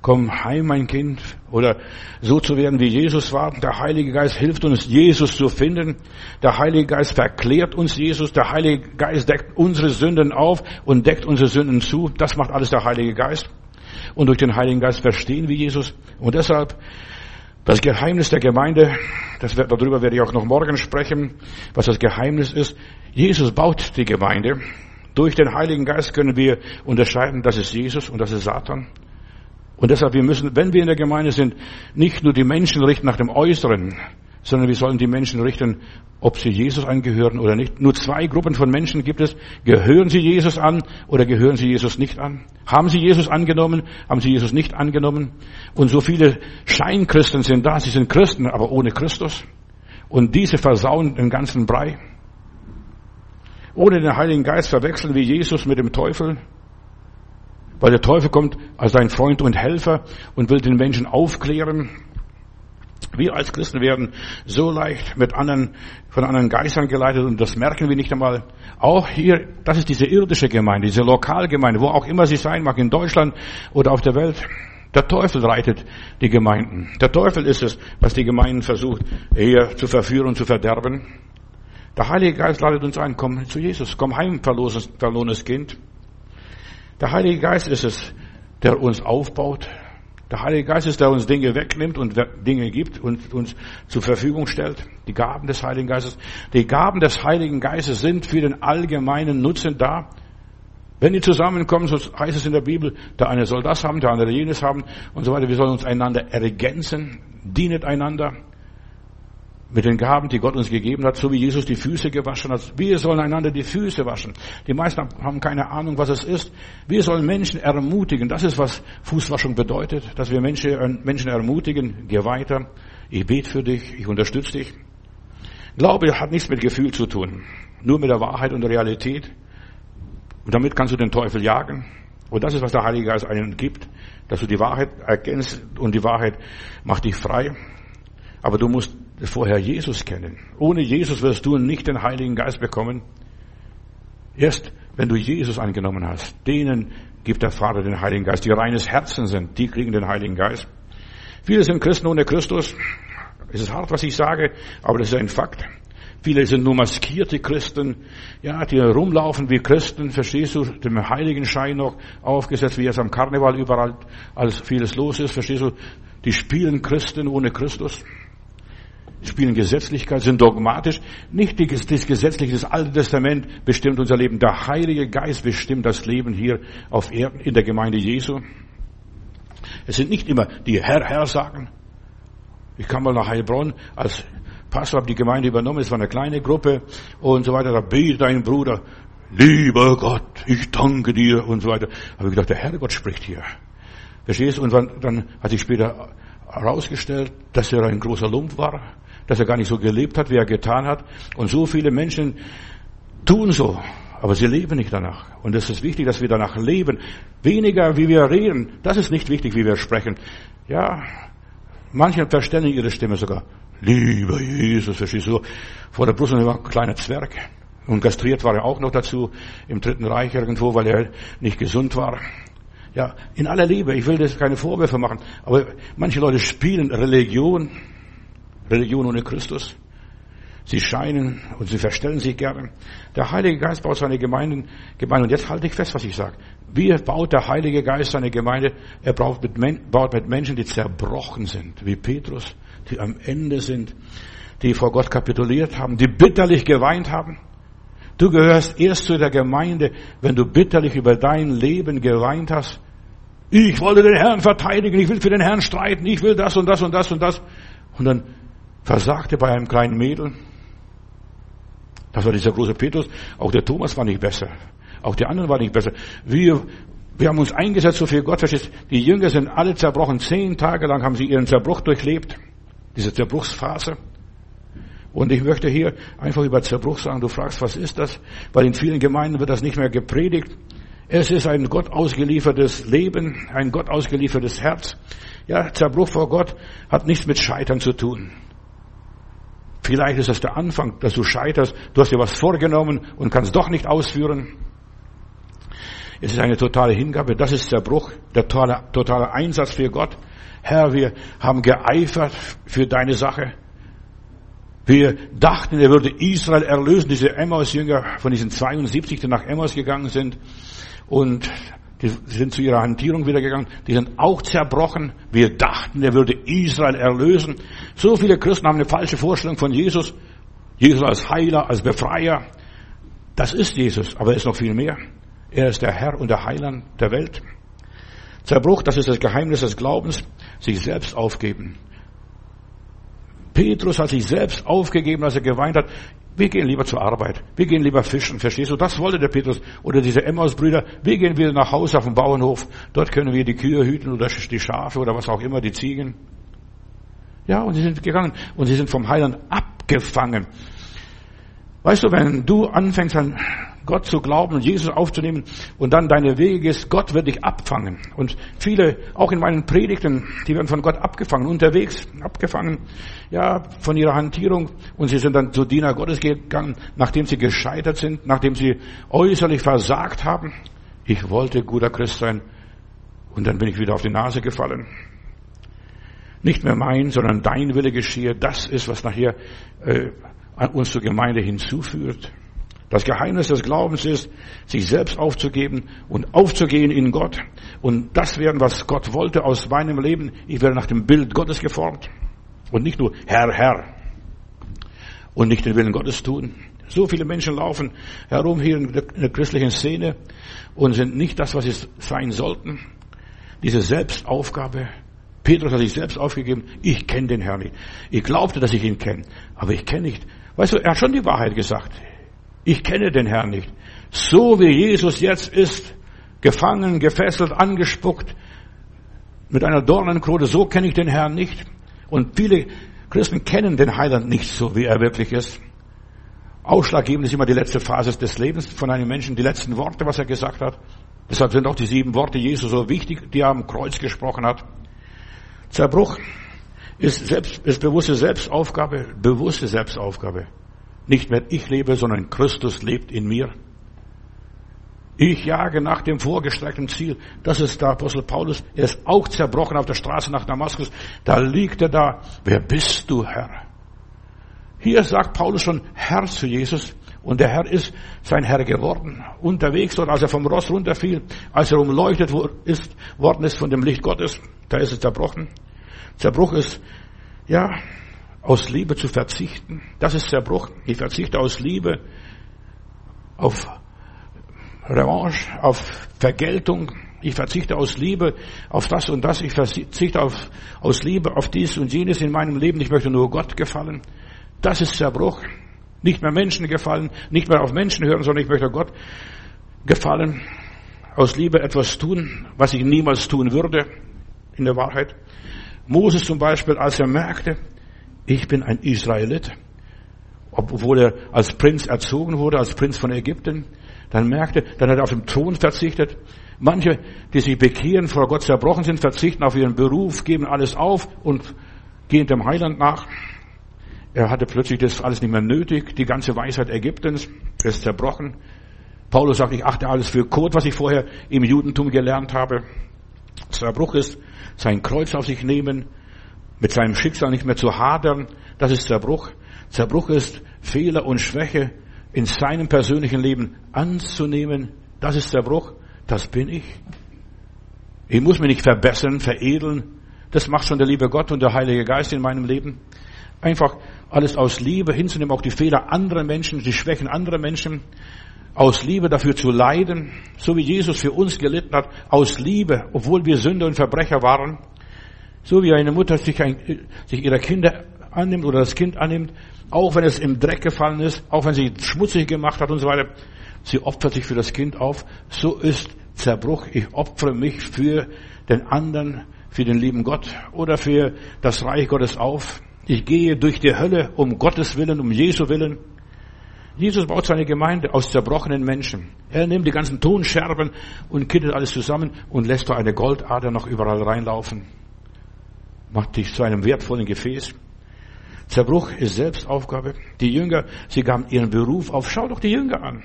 Speaker 1: komm heim, mein Kind, oder so zu werden, wie Jesus war. Der Heilige Geist hilft uns, Jesus zu finden. Der Heilige Geist verklärt uns Jesus. Der Heilige Geist deckt unsere Sünden auf und deckt unsere Sünden zu. Das macht alles der Heilige Geist und durch den Heiligen Geist verstehen wie Jesus. Und deshalb das Geheimnis der Gemeinde, das, darüber werde ich auch noch morgen sprechen, was das Geheimnis ist. Jesus baut die Gemeinde. Durch den Heiligen Geist können wir unterscheiden, das ist Jesus und das ist Satan. Und deshalb, wir müssen, wenn wir in der Gemeinde sind, nicht nur die Menschen richten nach dem Äußeren, sondern wir sollen die Menschen richten, ob sie Jesus angehören oder nicht. Nur zwei Gruppen von Menschen gibt es. Gehören sie Jesus an oder gehören sie Jesus nicht an? Haben sie Jesus angenommen? Haben sie Jesus nicht angenommen? Und so viele Scheinchristen sind da. Sie sind Christen, aber ohne Christus. Und diese versauen den ganzen Brei. Ohne den Heiligen Geist verwechseln wir Jesus mit dem Teufel. Weil der Teufel kommt als dein Freund und Helfer und will den Menschen aufklären wir als Christen werden so leicht mit anderen, von anderen Geistern geleitet und das merken wir nicht einmal. Auch hier, das ist diese irdische Gemeinde, diese Lokalgemeinde, wo auch immer sie sein mag, in Deutschland oder auf der Welt. Der Teufel reitet die Gemeinden. Der Teufel ist es, was die Gemeinden versucht, eher zu verführen zu verderben. Der Heilige Geist ladet uns ein, komm zu Jesus, komm heim, verlorenes Kind. Der Heilige Geist ist es, der uns aufbaut, der Heilige Geist ist, der uns Dinge wegnimmt und Dinge gibt und uns zur Verfügung stellt. Die Gaben des Heiligen Geistes. Die Gaben des Heiligen Geistes sind für den allgemeinen Nutzen da. Wenn die zusammenkommen, so heißt es in der Bibel, der eine soll das haben, der andere jenes haben und so weiter. Wir sollen uns einander ergänzen, dienet einander mit den Gaben, die Gott uns gegeben hat, so wie Jesus die Füße gewaschen hat. Wir sollen einander die Füße waschen. Die meisten haben keine Ahnung, was es ist. Wir sollen Menschen ermutigen. Das ist, was Fußwaschung bedeutet, dass wir Menschen, Menschen ermutigen. Geh weiter. Ich bete für dich. Ich unterstütze dich. Glaube hat nichts mit Gefühl zu tun. Nur mit der Wahrheit und der Realität. Und damit kannst du den Teufel jagen. Und das ist, was der Heilige Geist einen gibt, dass du die Wahrheit erkennst und die Wahrheit macht dich frei. Aber du musst vorher Jesus kennen. Ohne Jesus wirst du nicht den Heiligen Geist bekommen. Erst wenn du Jesus angenommen hast, denen gibt der Vater den Heiligen Geist, die reines Herzen sind, die kriegen den Heiligen Geist. Viele sind Christen ohne Christus. Es ist hart, was ich sage, aber das ist ein Fakt. Viele sind nur maskierte Christen, ja, die rumlaufen wie Christen, verstehst du, dem Heiligenschein noch aufgesetzt, wie es am Karneval überall alles vieles los ist, verstehst du, die spielen Christen ohne Christus spielen Gesetzlichkeit, sind dogmatisch. Nicht das Gesetzliche, das Alte Testament bestimmt unser Leben. Der Heilige Geist bestimmt das Leben hier auf Erden in der Gemeinde Jesu. Es sind nicht immer die Herr, Herr sagen. Ich kam mal nach Heilbronn als Pastor, habe die Gemeinde übernommen. Es war eine kleine Gruppe und so weiter. Da betet ein Bruder. lieber Gott, ich danke dir und so weiter. Habe ich gedacht, der Herrgott spricht hier. Verstehst du? Und dann hat sich später herausgestellt, dass er ein großer Lump war, dass er gar nicht so gelebt hat, wie er getan hat. Und so viele Menschen tun so, aber sie leben nicht danach. Und es ist wichtig, dass wir danach leben. Weniger, wie wir reden, das ist nicht wichtig, wie wir sprechen. Ja, manche verständigen ihre Stimme sogar. Lieber Jesus, verstehst du? Vor der Brust war ein kleiner Zwerg. Und kastriert war er auch noch dazu im Dritten Reich irgendwo, weil er nicht gesund war. Ja, in aller Liebe, ich will das keine Vorwürfe machen, aber manche Leute spielen Religion, Religion ohne Christus. Sie scheinen und sie verstellen sich gerne. Der Heilige Geist baut seine Gemeinden, Gemeinde, und jetzt halte ich fest, was ich sage. Wie baut der Heilige Geist seine Gemeinde? Er baut mit, baut mit Menschen, die zerbrochen sind, wie Petrus, die am Ende sind, die vor Gott kapituliert haben, die bitterlich geweint haben. Du gehörst erst zu der Gemeinde, wenn du bitterlich über dein Leben geweint hast. Ich wollte den Herrn verteidigen, ich will für den Herrn streiten, ich will das und das und das und das. Und dann versagte bei einem kleinen Mädel. Das war dieser große Petrus. Auch der Thomas war nicht besser. Auch die anderen waren nicht besser. Wir, wir haben uns eingesetzt so viel Gott. Die Jünger sind alle zerbrochen. Zehn Tage lang haben sie ihren Zerbruch durchlebt. Diese Zerbruchsphase. Und ich möchte hier einfach über Zerbruch sagen. Du fragst, was ist das? Weil in vielen Gemeinden wird das nicht mehr gepredigt. Es ist ein Gott ausgeliefertes Leben, ein Gott ausgeliefertes Herz. Ja, Zerbruch vor Gott hat nichts mit Scheitern zu tun. Vielleicht ist das der Anfang, dass du scheiterst. Du hast dir was vorgenommen und kannst doch nicht ausführen. Es ist eine totale Hingabe. Das ist Zerbruch, der totale, totale Einsatz für Gott. Herr, wir haben geeifert für deine Sache. Wir dachten, er würde Israel erlösen, diese Emmaus-Jünger von diesen 72, die nach Emmaus gegangen sind. Und die sind zu ihrer Hantierung wieder gegangen. Die sind auch zerbrochen. Wir dachten, er würde Israel erlösen. So viele Christen haben eine falsche Vorstellung von Jesus. Jesus als Heiler, als Befreier. Das ist Jesus, aber er ist noch viel mehr. Er ist der Herr und der Heiland der Welt. Zerbruch, das ist das Geheimnis des Glaubens, sich selbst aufgeben. Petrus hat sich selbst aufgegeben, als er geweint hat. Wir gehen lieber zur Arbeit. Wir gehen lieber fischen. Verstehst du? Das wollte der Petrus. Oder diese Emmaus-Brüder. Wir gehen wieder nach Hause auf den Bauernhof. Dort können wir die Kühe hüten oder die Schafe oder was auch immer, die Ziegen. Ja, und sie sind gegangen. Und sie sind vom Heiland abgefangen. Weißt du, wenn du anfängst an Gott zu glauben Jesus aufzunehmen und dann deine Wege gehst, Gott wird dich abfangen. Und viele, auch in meinen Predigten, die werden von Gott abgefangen, unterwegs abgefangen, ja, von ihrer Hantierung. Und sie sind dann zu Diener Gottes gegangen, nachdem sie gescheitert sind, nachdem sie äußerlich versagt haben. Ich wollte guter Christ sein und dann bin ich wieder auf die Nase gefallen. Nicht mehr mein, sondern dein Wille geschehe. Das ist, was nachher äh, uns zur Gemeinde hinzuführt. Das Geheimnis des Glaubens ist, sich selbst aufzugeben und aufzugehen in Gott und das werden, was Gott wollte aus meinem Leben. Ich werde nach dem Bild Gottes geformt und nicht nur Herr, Herr und nicht den Willen Gottes tun. So viele Menschen laufen herum hier in der christlichen Szene und sind nicht das, was sie sein sollten. Diese Selbstaufgabe. Petrus hat sich selbst aufgegeben. Ich kenne den Herrn nicht. Ich glaubte, dass ich ihn kenne, aber ich kenne nicht. Weißt du, er hat schon die Wahrheit gesagt. Ich kenne den Herrn nicht. So wie Jesus jetzt ist, gefangen, gefesselt, angespuckt, mit einer Dornenkrone, so kenne ich den Herrn nicht. Und viele Christen kennen den Heiland nicht so, wie er wirklich ist. Ausschlaggebend ist immer die letzte Phase des Lebens von einem Menschen, die letzten Worte, was er gesagt hat. Deshalb sind auch die sieben Worte Jesu so wichtig, die er am Kreuz gesprochen hat. Zerbruch ist, selbst, ist bewusste Selbstaufgabe, bewusste Selbstaufgabe. Nicht mehr ich lebe, sondern Christus lebt in mir. Ich jage nach dem vorgestreckten Ziel. Das ist der Apostel Paulus. Er ist auch zerbrochen auf der Straße nach Damaskus. Da liegt er da. Wer bist du, Herr? Hier sagt Paulus schon Herr zu Jesus. Und der Herr ist sein Herr geworden. Unterwegs dort, als er vom Ross runterfiel, als er umleuchtet ist, worden ist von dem Licht Gottes, da ist es zerbrochen. Zerbruch ist, ja, aus Liebe zu verzichten. Das ist Zerbruch. Ich verzichte aus Liebe auf Revanche, auf Vergeltung. Ich verzichte aus Liebe auf das und das. Ich verzichte auf, aus Liebe auf dies und jenes in meinem Leben. Ich möchte nur Gott gefallen. Das ist Zerbruch. Nicht mehr Menschen gefallen, nicht mehr auf Menschen hören, sondern ich möchte Gott gefallen, aus Liebe etwas tun, was ich niemals tun würde, in der Wahrheit. Moses zum Beispiel, als er merkte, ich bin ein Israelit, obwohl er als Prinz erzogen wurde, als Prinz von Ägypten, dann merkte, dann hat er auf den Thron verzichtet. Manche, die sich bekehren, vor Gott zerbrochen sind, verzichten auf ihren Beruf, geben alles auf und gehen dem Heiland nach. Er hatte plötzlich das alles nicht mehr nötig, die ganze Weisheit Ägyptens, ist zerbrochen. Paulus sagt, ich achte alles für Code, was ich vorher im Judentum gelernt habe. Zerbruch ist, sein Kreuz auf sich nehmen, mit seinem Schicksal nicht mehr zu hadern, das ist Zerbruch. Zerbruch ist, Fehler und Schwäche in seinem persönlichen Leben anzunehmen, das ist Zerbruch, das bin ich. Ich muss mich nicht verbessern, veredeln, das macht schon der liebe Gott und der Heilige Geist in meinem Leben. Einfach alles aus Liebe hinzunehmen, auch die Fehler anderer Menschen, die Schwächen anderer Menschen, aus Liebe dafür zu leiden, so wie Jesus für uns gelitten hat, aus Liebe, obwohl wir Sünder und Verbrecher waren, so wie eine Mutter sich, ein, sich ihrer Kinder annimmt oder das Kind annimmt, auch wenn es im Dreck gefallen ist, auch wenn sie schmutzig gemacht hat und so weiter, sie opfert sich für das Kind auf, so ist Zerbruch, ich opfere mich für den anderen, für den lieben Gott oder für das Reich Gottes auf. Ich gehe durch die Hölle um Gottes Willen, um Jesu Willen. Jesus baut seine Gemeinde aus zerbrochenen Menschen. Er nimmt die ganzen Tonscherben und kittet alles zusammen und lässt da eine Goldader noch überall reinlaufen. Macht dich zu einem wertvollen Gefäß. Zerbruch ist Selbstaufgabe. Die Jünger, sie gaben ihren Beruf auf. Schau doch die Jünger an.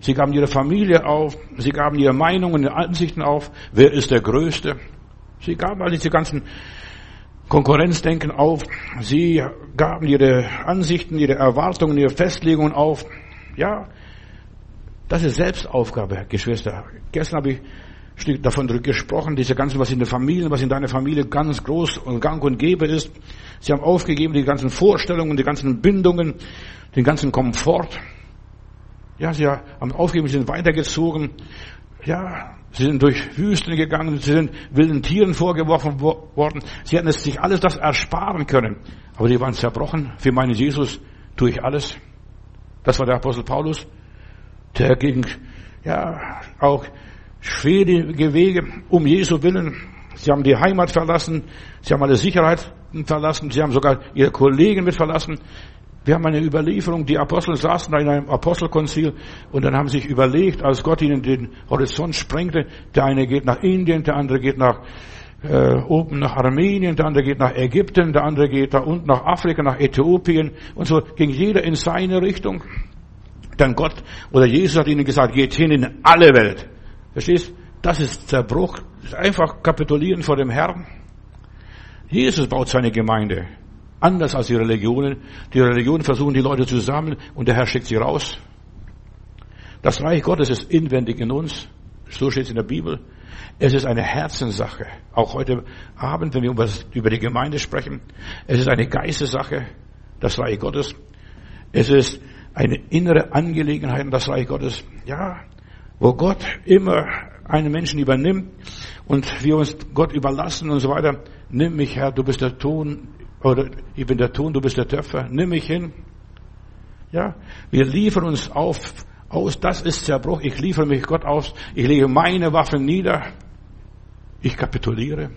Speaker 1: Sie gaben ihre Familie auf. Sie gaben ihre Meinungen und Ansichten auf. Wer ist der Größte? Sie gaben all diese ganzen Konkurrenzdenken auf. Sie gaben ihre Ansichten, ihre Erwartungen, ihre Festlegungen auf. Ja, das ist Selbstaufgabe, Geschwister. Gestern habe ich Stück davon gesprochen, diese ganzen, was in der Familie, was in deiner Familie ganz groß und gang und gäbe ist. Sie haben aufgegeben die ganzen Vorstellungen, die ganzen Bindungen, den ganzen Komfort. Ja, sie haben aufgegeben, sie sind weitergezogen. Ja, Sie sind durch Wüsten gegangen, sie sind wilden Tieren vorgeworfen worden. Sie hätten es sich alles das ersparen können. Aber die waren zerbrochen. Für meinen Jesus tue ich alles. Das war der Apostel Paulus. Der ging, ja, auch schwierige Wege um Jesu willen. Sie haben die Heimat verlassen. Sie haben alle Sicherheit verlassen. Sie haben sogar ihre Kollegen mit verlassen. Wir haben eine Überlieferung, die Apostel saßen da in einem Apostelkonzil und dann haben sich überlegt, als Gott ihnen den Horizont sprengte, der eine geht nach Indien, der andere geht nach äh, oben nach Armenien, der andere geht nach Ägypten, der andere geht da unten nach Afrika, nach Äthiopien und so ging jeder in seine Richtung. Dann Gott oder Jesus hat ihnen gesagt, geht hin in alle Welt. Verstehst? Das ist Zerbruch. Das ist einfach kapitulieren vor dem Herrn. Jesus baut seine Gemeinde. Anders als die Religionen. Die Religionen versuchen die Leute zu sammeln und der Herr schickt sie raus. Das Reich Gottes ist inwendig in uns. So steht es in der Bibel. Es ist eine Herzenssache. Auch heute Abend, wenn wir über die Gemeinde sprechen. Es ist eine Geistessache, das Reich Gottes. Es ist eine innere Angelegenheit, das Reich Gottes. Ja, wo Gott immer einen Menschen übernimmt und wir uns Gott überlassen und so weiter. Nimm mich, Herr, du bist der Ton, oder ich bin der Ton, du bist der Töpfer, nimm mich hin. Ja, wir liefern uns auf, aus, das ist Zerbruch, ich liefere mich Gott aus, ich lege meine Waffen nieder, ich kapituliere.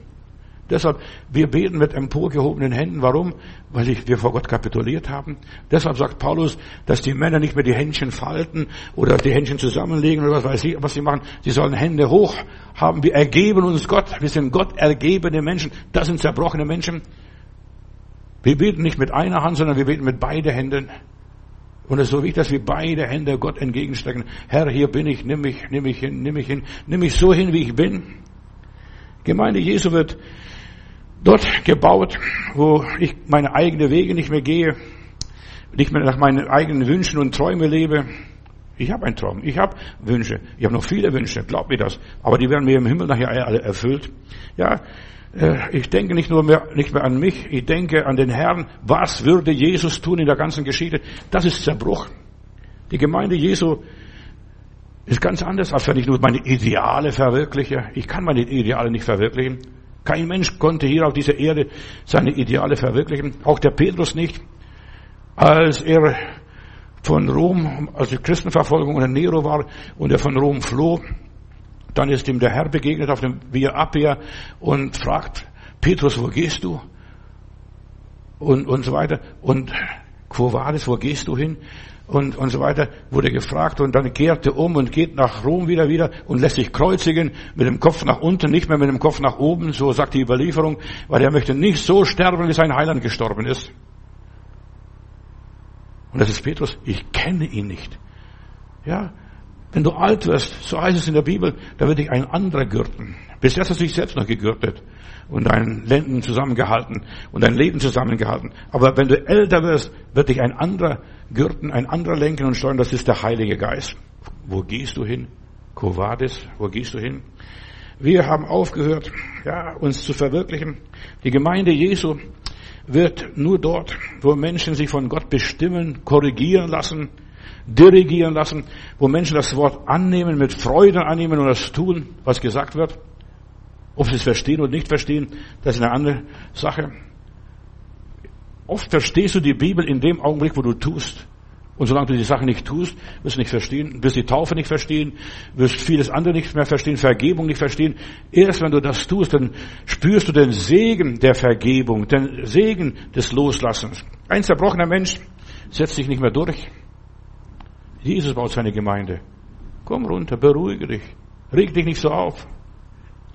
Speaker 1: Deshalb, wir beten mit emporgehobenen Händen. Warum? Weil wir vor Gott kapituliert haben. Deshalb sagt Paulus, dass die Männer nicht mehr die Händchen falten oder die Händchen zusammenlegen oder was weiß ich, was sie machen. Sie sollen Hände hoch haben. Wir ergeben uns Gott. Wir sind Gott ergebene Menschen. Das sind zerbrochene Menschen. Wir beten nicht mit einer Hand, sondern wir beten mit beiden Händen. Und es ist so wichtig, dass wir beide Hände Gott entgegenstrecken. Herr, hier bin ich, nimm mich, nimm mich hin, nimm mich hin, nimm mich so hin, wie ich bin. Gemeinde Jesu wird dort gebaut, wo ich meine eigenen Wege nicht mehr gehe, nicht mehr nach meinen eigenen Wünschen und Träumen lebe. Ich habe einen Traum, ich habe Wünsche, ich habe noch viele Wünsche, glaub mir das. Aber die werden mir im Himmel nachher alle erfüllt. Ja, äh, ich denke nicht nur mehr, nicht mehr an mich, ich denke an den Herrn. Was würde Jesus tun in der ganzen Geschichte? Das ist Zerbruch. Die Gemeinde Jesu ist ganz anders, als wenn ich nur meine Ideale verwirkliche. Ich kann meine Ideale nicht verwirklichen. Kein Mensch konnte hier auf dieser Erde seine Ideale verwirklichen. Auch der Petrus nicht. Als er von Rom, also Christenverfolgung unter Nero war und er von Rom floh. Dann ist ihm der Herr begegnet auf dem Via Appia und fragt, Petrus, wo gehst du? Und, und so weiter. Und Quo vadis, wo gehst du hin? Und, und so weiter, wurde gefragt und dann kehrte um und geht nach Rom wieder wieder und lässt sich kreuzigen mit dem Kopf nach unten, nicht mehr mit dem Kopf nach oben, so sagt die Überlieferung, weil er möchte nicht so sterben, wie sein Heiland gestorben ist. Und das ist Petrus, ich kenne ihn nicht. Ja, wenn du alt wirst, so heißt es in der Bibel, da wird dich ein anderer gürten. Bis jetzt hast du dich selbst noch gegürtet und deinen Lenden zusammengehalten und dein Leben zusammengehalten. Aber wenn du älter wirst, wird dich ein anderer gürten, ein anderer lenken und steuern. Das ist der Heilige Geist. Wo gehst du hin? Covadis, wo gehst du hin? Wir haben aufgehört, ja, uns zu verwirklichen. Die Gemeinde Jesu wird nur dort, wo Menschen sich von Gott bestimmen, korrigieren lassen, dirigieren lassen, wo Menschen das Wort annehmen, mit Freude annehmen und das tun, was gesagt wird. Ob sie es verstehen oder nicht verstehen, das ist eine andere Sache. Oft verstehst du die Bibel in dem Augenblick, wo du tust. Und solange du die Sache nicht tust, wirst du nicht verstehen, wirst die Taufe nicht verstehen, wirst vieles andere nicht mehr verstehen, Vergebung nicht verstehen. Erst wenn du das tust, dann spürst du den Segen der Vergebung, den Segen des Loslassens. Ein zerbrochener Mensch setzt sich nicht mehr durch. Jesus baut seine Gemeinde. Komm runter, beruhige dich. Reg dich nicht so auf.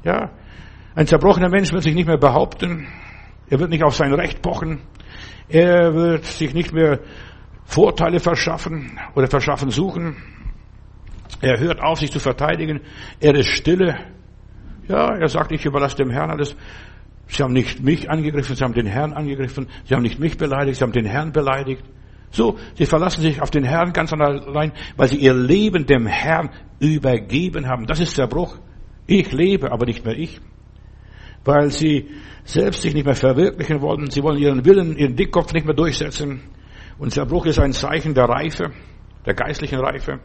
Speaker 1: Ja. Ein zerbrochener Mensch wird sich nicht mehr behaupten. Er wird nicht auf sein Recht pochen. Er wird sich nicht mehr Vorteile verschaffen oder verschaffen suchen. Er hört auf, sich zu verteidigen. Er ist stille. Ja, er sagt, ich überlasse dem Herrn alles. Sie haben nicht mich angegriffen, sie haben den Herrn angegriffen. Sie haben nicht mich beleidigt, sie haben den Herrn beleidigt. So, sie verlassen sich auf den Herrn ganz allein, weil sie ihr Leben dem Herrn übergeben haben. Das ist Zerbruch. Ich lebe, aber nicht mehr ich. Weil sie selbst sich nicht mehr verwirklichen wollen. Sie wollen ihren Willen, ihren Dickkopf nicht mehr durchsetzen. Und Zerbruch ist ein Zeichen der Reife, der geistlichen Reife.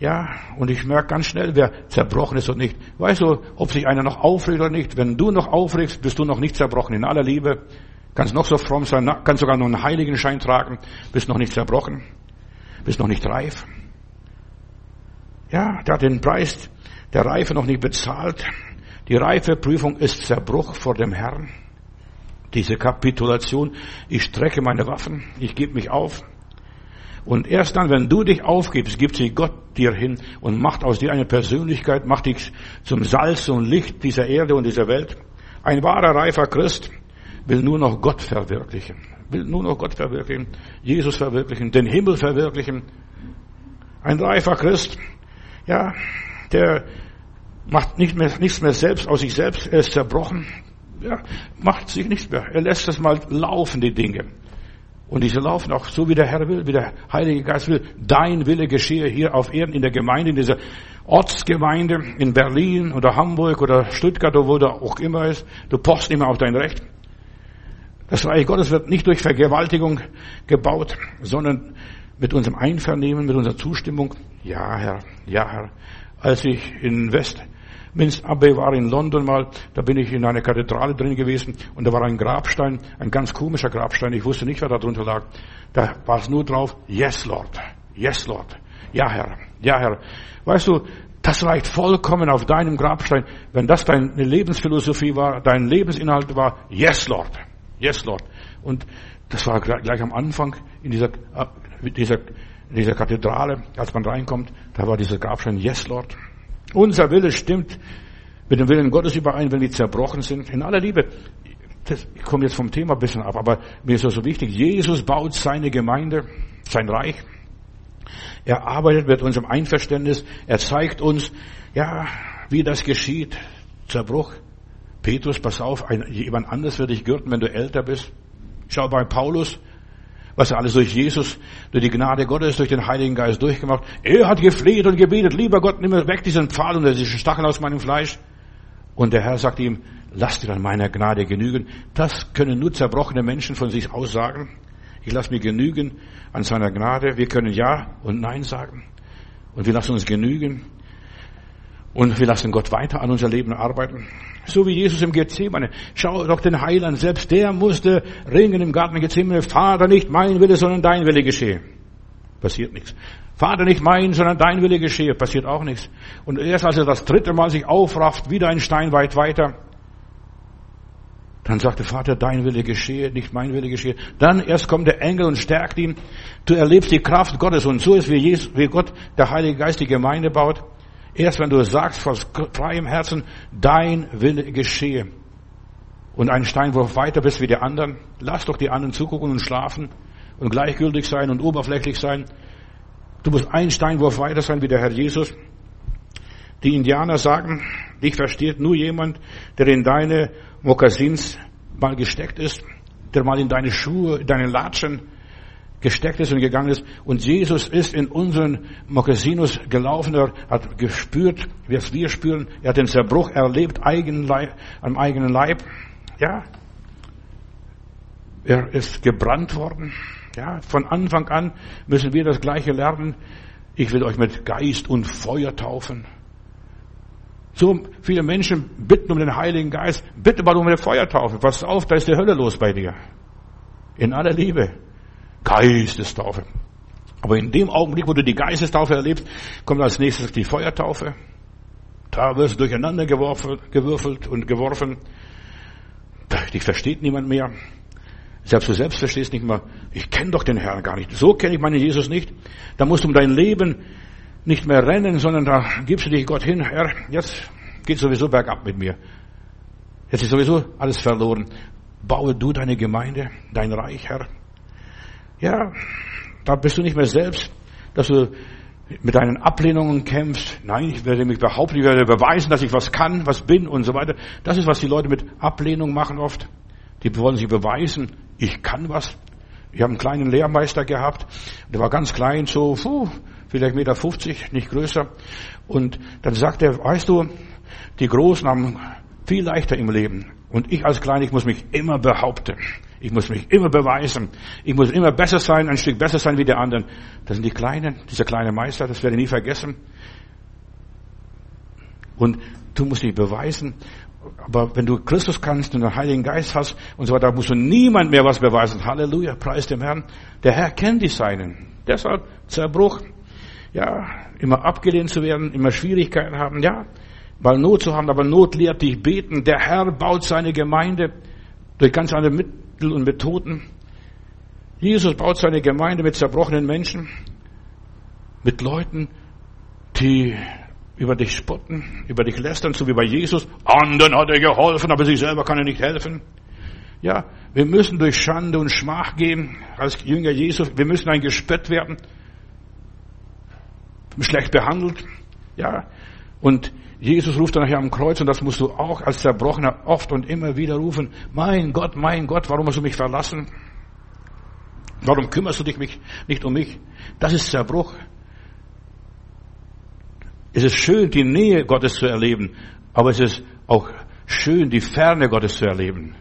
Speaker 1: Ja, und ich merke ganz schnell, wer zerbrochen ist und nicht. Weißt du, ob sich einer noch aufregt oder nicht? Wenn du noch aufregst, bist du noch nicht zerbrochen. In aller Liebe. Kannst noch so fromm sein, kannst sogar noch einen Heiligenschein tragen, bist noch nicht zerbrochen, bist noch nicht reif. Ja, der hat den Preis der Reife noch nicht bezahlt. Die Reifeprüfung ist Zerbruch vor dem Herrn. Diese Kapitulation, ich strecke meine Waffen, ich gebe mich auf. Und erst dann, wenn du dich aufgibst, gibt sich Gott dir hin und macht aus dir eine Persönlichkeit, macht dich zum Salz und Licht dieser Erde und dieser Welt. Ein wahrer, reifer Christ will nur noch Gott verwirklichen, will nur noch Gott verwirklichen, Jesus verwirklichen, den Himmel verwirklichen. Ein reifer Christ, ja, der macht nicht mehr, nichts mehr selbst aus sich selbst, er ist zerbrochen, ja, macht sich nichts mehr. Er lässt das mal laufen, die Dinge. Und diese laufen auch so, wie der Herr will, wie der Heilige Geist will. Dein Wille geschehe hier auf Erden, in der Gemeinde, in dieser Ortsgemeinde, in Berlin oder Hamburg oder Stuttgart oder wo da auch immer ist. Du pochst immer auf dein Recht. Das Reich Gottes wird nicht durch Vergewaltigung gebaut, sondern mit unserem Einvernehmen, mit unserer Zustimmung. Ja, Herr, ja, Herr. Als ich in West Minst Abbey war in London mal, da bin ich in einer Kathedrale drin gewesen und da war ein Grabstein, ein ganz komischer Grabstein, ich wusste nicht, wer da drunter lag. Da war es nur drauf, yes Lord, yes Lord, ja Herr, ja Herr. Weißt du, das reicht vollkommen auf deinem Grabstein, wenn das deine Lebensphilosophie war, dein Lebensinhalt war, yes Lord, yes Lord. Und das war gleich am Anfang in dieser, dieser, dieser Kathedrale, als man reinkommt, da war dieser Grabstein, yes Lord. Unser Wille stimmt mit dem Willen Gottes überein, wenn wir zerbrochen sind. In aller Liebe. Das, ich komme jetzt vom Thema ein bisschen ab, aber mir ist das so wichtig. Jesus baut seine Gemeinde, sein Reich. Er arbeitet mit unserem Einverständnis. Er zeigt uns, ja, wie das geschieht. Zerbruch. Petrus, pass auf, ein, jemand anders wird dich gürten, wenn du älter bist. Schau bei Paulus, was er alles durch Jesus, durch die Gnade Gottes, durch den Heiligen Geist durchgemacht. Er hat gefleht und gebetet, lieber Gott, nimm mir weg diesen Pfahl und diesen Stachel aus meinem Fleisch. Und der Herr sagt ihm, lass dir an meiner Gnade genügen. Das können nur zerbrochene Menschen von sich aussagen. Ich lasse mir genügen an seiner Gnade. Wir können Ja und Nein sagen. Und wir lassen uns genügen. Und wir lassen Gott weiter an unser Leben arbeiten. So wie Jesus im Gethsemane. Schau doch den Heiland, selbst der musste ringen im Garten Gethsemane. Vater, nicht mein Wille, sondern dein Wille geschehe. passiert nichts. Vater, nicht mein, sondern dein Wille geschehe, passiert auch nichts. Und erst als er das dritte Mal sich aufrafft, wieder ein Stein weit weiter, dann sagte Vater, dein Wille geschehe, nicht mein Wille geschehe. Dann erst kommt der Engel und stärkt ihn. Du erlebst die Kraft Gottes und so ist wie, Jesus, wie Gott, der Heilige Geist, die Gemeinde baut. Erst wenn du sagst vor freiem Herzen, dein Wille geschehe. Und einen Steinwurf weiter bist wie die anderen. Lass doch die anderen zugucken und schlafen und gleichgültig sein und oberflächlich sein. Du musst einen Steinwurf weiter sein wie der Herr Jesus. Die Indianer sagen, dich versteht nur jemand, der in deine Mokassins mal gesteckt ist, der mal in deine Schuhe, in deine Latschen gesteckt ist und gegangen ist. Und Jesus ist in unseren Mokassinos gelaufen, er hat gespürt, es wir spüren. Er hat den Zerbruch erlebt, eigen Leib, am eigenen Leib. Ja. Er ist gebrannt worden. Ja, von Anfang an müssen wir das Gleiche lernen. Ich will euch mit Geist und Feuer taufen. So viele Menschen bitten um den Heiligen Geist. Bitte mal um eine Feuertaufe. Pass auf, da ist die Hölle los bei dir. In aller Liebe. Geistestaufe. Aber in dem Augenblick, wo du die Geistestaufe erlebst, kommt als nächstes die Feuertaufe. Da wirst du durcheinander gewürfelt und geworfen. Dich versteht niemand mehr. Selbst du selbst verstehst nicht mehr, ich kenne doch den Herrn gar nicht. So kenne ich meinen Jesus nicht. Da musst du um dein Leben nicht mehr rennen, sondern da gibst du dich Gott hin. Herr, jetzt geht sowieso bergab mit mir. Jetzt ist sowieso alles verloren. Baue du deine Gemeinde, dein Reich, Herr. Ja, da bist du nicht mehr selbst, dass du mit deinen Ablehnungen kämpfst. Nein, ich werde mich behaupten, ich werde beweisen, dass ich was kann, was bin und so weiter. Das ist, was die Leute mit Ablehnung machen oft. Die wollen sich beweisen, ich kann was. Ich habe einen kleinen Lehrmeister gehabt, der war ganz klein, so puh, vielleicht Meter 50, nicht größer. Und dann sagt er, weißt du, die Großen haben viel leichter im Leben. Und ich als Klein, ich muss mich immer behaupten. Ich muss mich immer beweisen. Ich muss immer besser sein, ein Stück besser sein wie die anderen. Das sind die Kleinen, dieser kleine Meister, das werde ich nie vergessen. Und du musst dich beweisen. Aber wenn du Christus kannst und den Heiligen Geist hast und so weiter, musst du niemand mehr was beweisen. Halleluja, preis dem Herrn. Der Herr kennt die Seinen. Deshalb Zerbruch. Ja, immer abgelehnt zu werden, immer Schwierigkeiten haben. Ja, mal Not zu haben, aber Not lehrt dich beten. Der Herr baut seine Gemeinde durch ganz andere Mittel und Methoden. Jesus baut seine Gemeinde mit zerbrochenen Menschen, mit Leuten, die über dich spotten, über dich lästern, so wie bei Jesus. Anderen hat er geholfen, aber sich selber kann er nicht helfen. Ja, wir müssen durch Schande und Schmach gehen als Jünger Jesus. Wir müssen ein Gespött werden, schlecht behandelt. Ja, und Jesus ruft dann nachher am Kreuz und das musst du auch als Zerbrochener oft und immer wieder rufen. Mein Gott, mein Gott, warum hast du mich verlassen? Warum kümmerst du dich nicht um mich? Das ist Zerbruch. Es ist schön, die Nähe Gottes zu erleben, aber es ist auch schön, die Ferne Gottes zu erleben.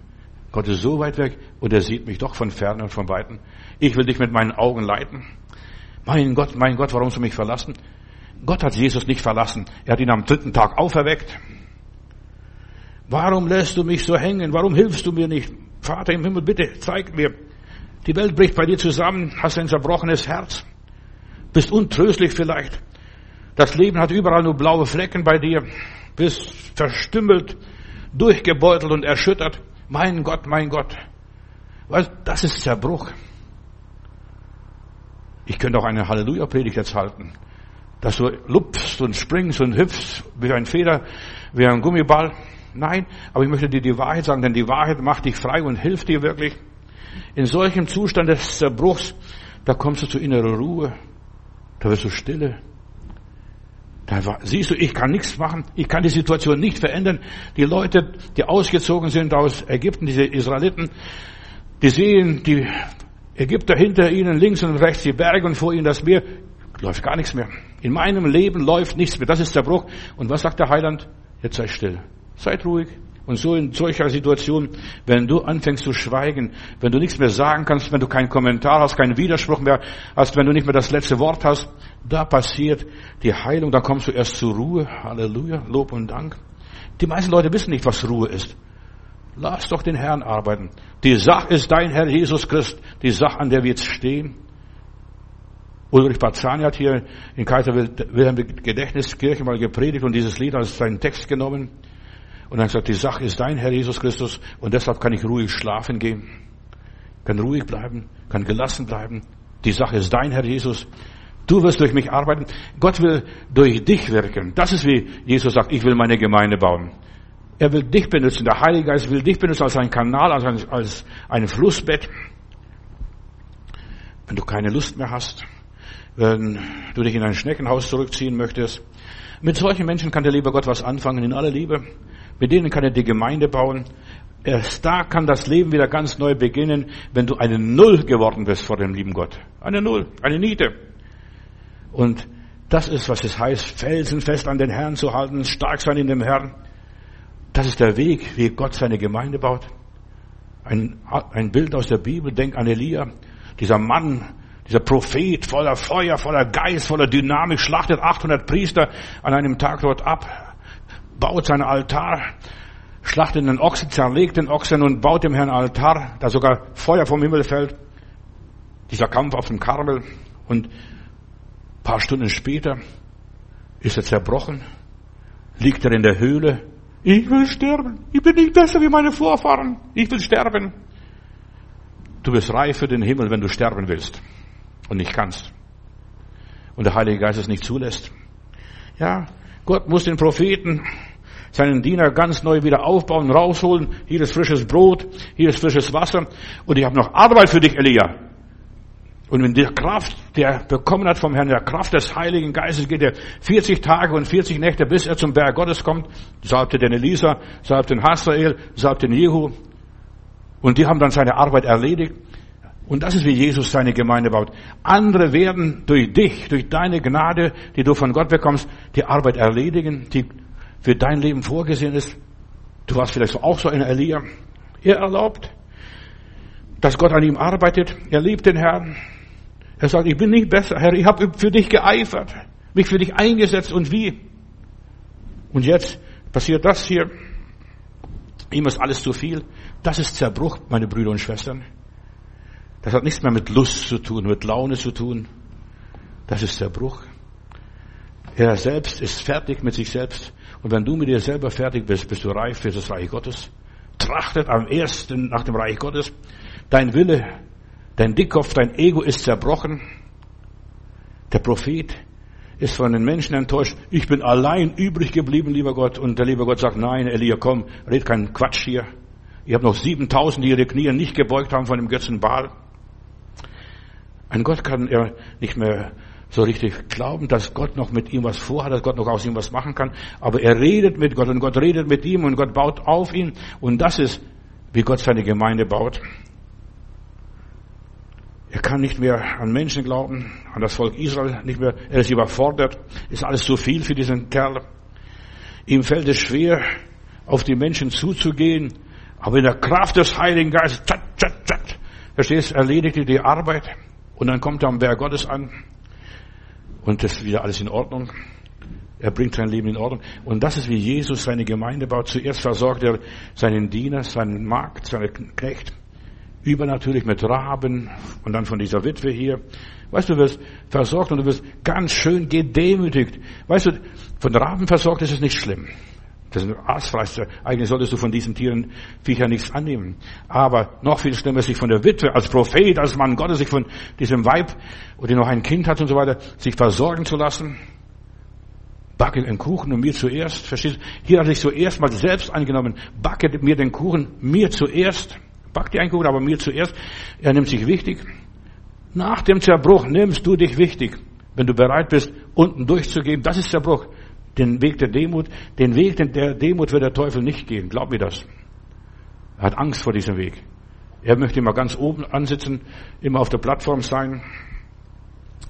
Speaker 1: Gott ist so weit weg und er sieht mich doch von ferne und von weiten. Ich will dich mit meinen Augen leiten. Mein Gott, mein Gott, warum hast du mich verlassen? Gott hat Jesus nicht verlassen. Er hat ihn am dritten Tag auferweckt. Warum lässt du mich so hängen? Warum hilfst du mir nicht? Vater im Himmel, bitte zeig mir. Die Welt bricht bei dir zusammen, hast ein zerbrochenes Herz, bist untröstlich vielleicht. Das Leben hat überall nur blaue Flecken bei dir. Bist verstümmelt, durchgebeutelt und erschüttert. Mein Gott, mein Gott. Was, das ist Zerbruch. Ich könnte auch eine Halleluja-Predigt jetzt halten. Dass du lupfst und springst und hüpfst wie ein Feder, wie ein Gummiball. Nein, aber ich möchte dir die Wahrheit sagen, denn die Wahrheit macht dich frei und hilft dir wirklich. In solchem Zustand des Zerbruchs, da kommst du zu innerer Ruhe. Da wirst du stille. Da siehst du, ich kann nichts machen. Ich kann die Situation nicht verändern. Die Leute, die ausgezogen sind aus Ägypten, diese Israeliten, die sehen die Ägypter hinter ihnen, links und rechts die Berge und vor ihnen das Meer. Läuft gar nichts mehr. In meinem Leben läuft nichts mehr. Das ist der Bruch. Und was sagt der Heiland? Jetzt sei still. Seid ruhig. Und so in solcher Situation, wenn du anfängst zu schweigen, wenn du nichts mehr sagen kannst, wenn du keinen Kommentar hast, keinen Widerspruch mehr hast, wenn du nicht mehr das letzte Wort hast, da passiert die Heilung, da kommst du erst zur Ruhe. Halleluja, Lob und Dank. Die meisten Leute wissen nicht, was Ruhe ist. Lass doch den Herrn arbeiten. Die Sache ist dein Herr Jesus Christ, die Sache, an der wir jetzt stehen. Ulrich Barzani hat hier in Kaiser Wilhelm Gedächtniskirche mal gepredigt und dieses Lied als seinen Text genommen. Und dann gesagt, die Sache ist dein, Herr Jesus Christus, und deshalb kann ich ruhig schlafen gehen, kann ruhig bleiben, kann gelassen bleiben. Die Sache ist dein, Herr Jesus. Du wirst durch mich arbeiten. Gott will durch dich wirken. Das ist wie Jesus sagt, ich will meine Gemeinde bauen. Er will dich benutzen. Der Heilige Geist will dich benutzen als ein Kanal, als ein, als ein Flussbett. Wenn du keine Lust mehr hast, wenn du dich in ein Schneckenhaus zurückziehen möchtest. Mit solchen Menschen kann der liebe Gott was anfangen, in aller Liebe. Mit denen kann er die Gemeinde bauen. Erst da kann das Leben wieder ganz neu beginnen, wenn du eine Null geworden bist vor dem lieben Gott. Eine Null, eine Niete. Und das ist, was es heißt, felsenfest an den Herrn zu halten, stark sein in dem Herrn. Das ist der Weg, wie Gott seine Gemeinde baut. Ein, ein Bild aus der Bibel, denk an Elia. Dieser Mann, dieser Prophet voller Feuer, voller Geist, voller Dynamik, schlachtet 800 Priester an einem Tag dort ab, baut seinen Altar, schlachtet den Ochsen, zerlegt den Ochsen und baut dem Herrn Altar, da sogar Feuer vom Himmel fällt. Dieser Kampf auf dem Karmel und paar Stunden später ist er zerbrochen, liegt er in der Höhle. Ich will sterben. Ich bin nicht besser wie meine Vorfahren. Ich will sterben. Du bist reif für den Himmel, wenn du sterben willst und nicht kannst. Und der Heilige Geist es nicht zulässt. Ja, Gott muss den Propheten, seinen Diener ganz neu wieder aufbauen, rausholen. Hier ist frisches Brot, hier ist frisches Wasser. Und ich habe noch Arbeit für dich, Elia. Und wenn die Kraft, der bekommen hat vom Herrn, der Kraft des Heiligen Geistes, geht er 40 Tage und 40 Nächte, bis er zum Berg Gottes kommt, salbte den Elisa, salbte den Hasael, salbte den Jehu. Und die haben dann seine Arbeit erledigt. Und das ist, wie Jesus seine Gemeinde baut. Andere werden durch dich, durch deine Gnade, die du von Gott bekommst, die Arbeit erledigen, die für dein Leben vorgesehen ist. Du warst vielleicht auch so ein Elia. Er erlaubt, dass Gott an ihm arbeitet. Er liebt den Herrn. Er sagt, ich bin nicht besser, Herr, ich habe für dich geeifert, mich für dich eingesetzt und wie. Und jetzt passiert das hier. Ihm ist alles zu viel. Das ist Zerbruch, meine Brüder und Schwestern. Das hat nichts mehr mit Lust zu tun, mit Laune zu tun. Das ist Zerbruch. Er selbst ist fertig mit sich selbst. Und wenn du mit dir selber fertig bist, bist du reif für das Reich Gottes. Trachtet am ersten nach dem Reich Gottes. Dein Wille, dein Dickkopf, dein Ego ist zerbrochen. Der Prophet ist von den Menschen enttäuscht. Ich bin allein übrig geblieben, lieber Gott. Und der liebe Gott sagt, nein, Elia, komm, red keinen Quatsch hier. Ihr habt noch 7000, die ihre Knie nicht gebeugt haben von dem Götzen Baal. Ein Gott kann er nicht mehr so richtig glauben, dass Gott noch mit ihm was vorhat, dass Gott noch aus ihm was machen kann. Aber er redet mit Gott und Gott redet mit ihm und Gott baut auf ihn. Und das ist, wie Gott seine Gemeinde baut. Er kann nicht mehr an Menschen glauben, an das Volk Israel nicht mehr. Er ist überfordert. Ist alles zu viel für diesen Kerl. Ihm fällt es schwer, auf die Menschen zuzugehen. Aber in der Kraft des Heiligen Geistes, tschat, tschat, tschat, verstehst, erledigt er die Arbeit. Und dann kommt er am Berg Gottes an und das ist wieder alles in Ordnung. Er bringt sein Leben in Ordnung. Und das ist, wie Jesus seine Gemeinde baut. Zuerst versorgt er seinen Diener, seinen Magd, seinen Knecht. Übernatürlich mit Raben und dann von dieser Witwe hier. Weißt du, du wirst versorgt und du wirst ganz schön gedemütigt. Weißt du, von Raben versorgt ist es nicht schlimm. Das sind Aasfresser. Eigentlich solltest du von diesen Tieren, Viecher nichts annehmen. Aber noch viel schlimmer sich von der Witwe, als Prophet, als Mann Gottes, sich von diesem Weib, die noch ein Kind hat und so weiter, sich versorgen zu lassen. Backe einen Kuchen und mir zuerst. Verstehst du? Hier hat sich zuerst mal selbst angenommen. Backe mir den Kuchen, mir zuerst. Back dir einen Kuchen, aber mir zuerst. Er nimmt sich wichtig. Nach dem Zerbruch nimmst du dich wichtig. Wenn du bereit bist, unten durchzugehen, das ist Zerbruch. Den Weg der Demut, den Weg der Demut wird der Teufel nicht gehen. Glaub mir das. Er hat Angst vor diesem Weg. Er möchte immer ganz oben ansitzen, immer auf der Plattform sein.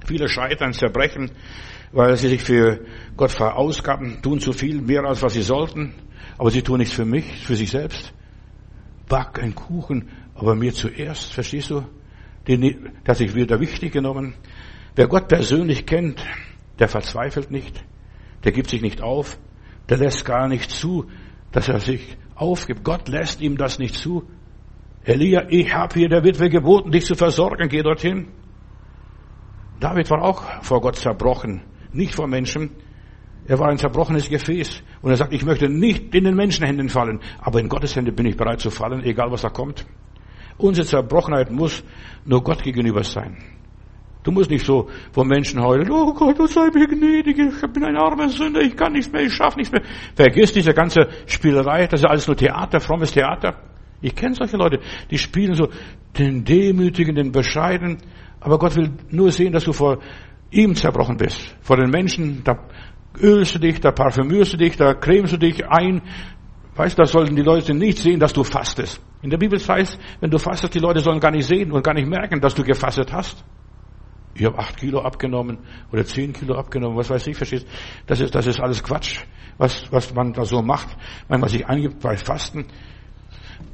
Speaker 1: Viele scheitern, zerbrechen, weil sie sich für Gott verausgaben, tun zu viel, mehr als was sie sollten, aber sie tun nichts für mich, für sich selbst. Back einen Kuchen, aber mir zuerst, verstehst du? Hat sich wieder wichtig genommen. Wer Gott persönlich kennt, der verzweifelt nicht der gibt sich nicht auf, der lässt gar nicht zu, dass er sich aufgibt. Gott lässt ihm das nicht zu. Elia, ich habe hier der Witwe geboten, dich zu versorgen, geh dorthin. David war auch vor Gott zerbrochen, nicht vor Menschen. Er war ein zerbrochenes Gefäß. Und er sagt, ich möchte nicht in den Menschenhänden fallen, aber in Gottes Hände bin ich bereit zu fallen, egal was da kommt. Unsere Zerbrochenheit muss nur Gott gegenüber sein. Du musst nicht so vor Menschen heulen, oh Gott, du sei mir gnädig, ich bin ein armer Sünder, ich kann nichts mehr, ich schaffe nichts mehr. Vergiss diese ganze Spielerei, das ist alles nur Theater, frommes Theater. Ich kenne solche Leute, die spielen so den Demütigen, den Bescheiden, aber Gott will nur sehen, dass du vor ihm zerbrochen bist. Vor den Menschen, da ölst du dich, da parfümierst du dich, da cremst du dich ein. Weißt, da sollten die Leute nicht sehen, dass du fastest. In der Bibel heißt, wenn du fastest, die Leute sollen gar nicht sehen und gar nicht merken, dass du gefastet hast. Ich habe acht Kilo abgenommen oder zehn Kilo abgenommen, was weiß ich, verstehst? Das ist, das ist alles Quatsch, was, was man da so macht, wenn man sich angibt bei Fasten.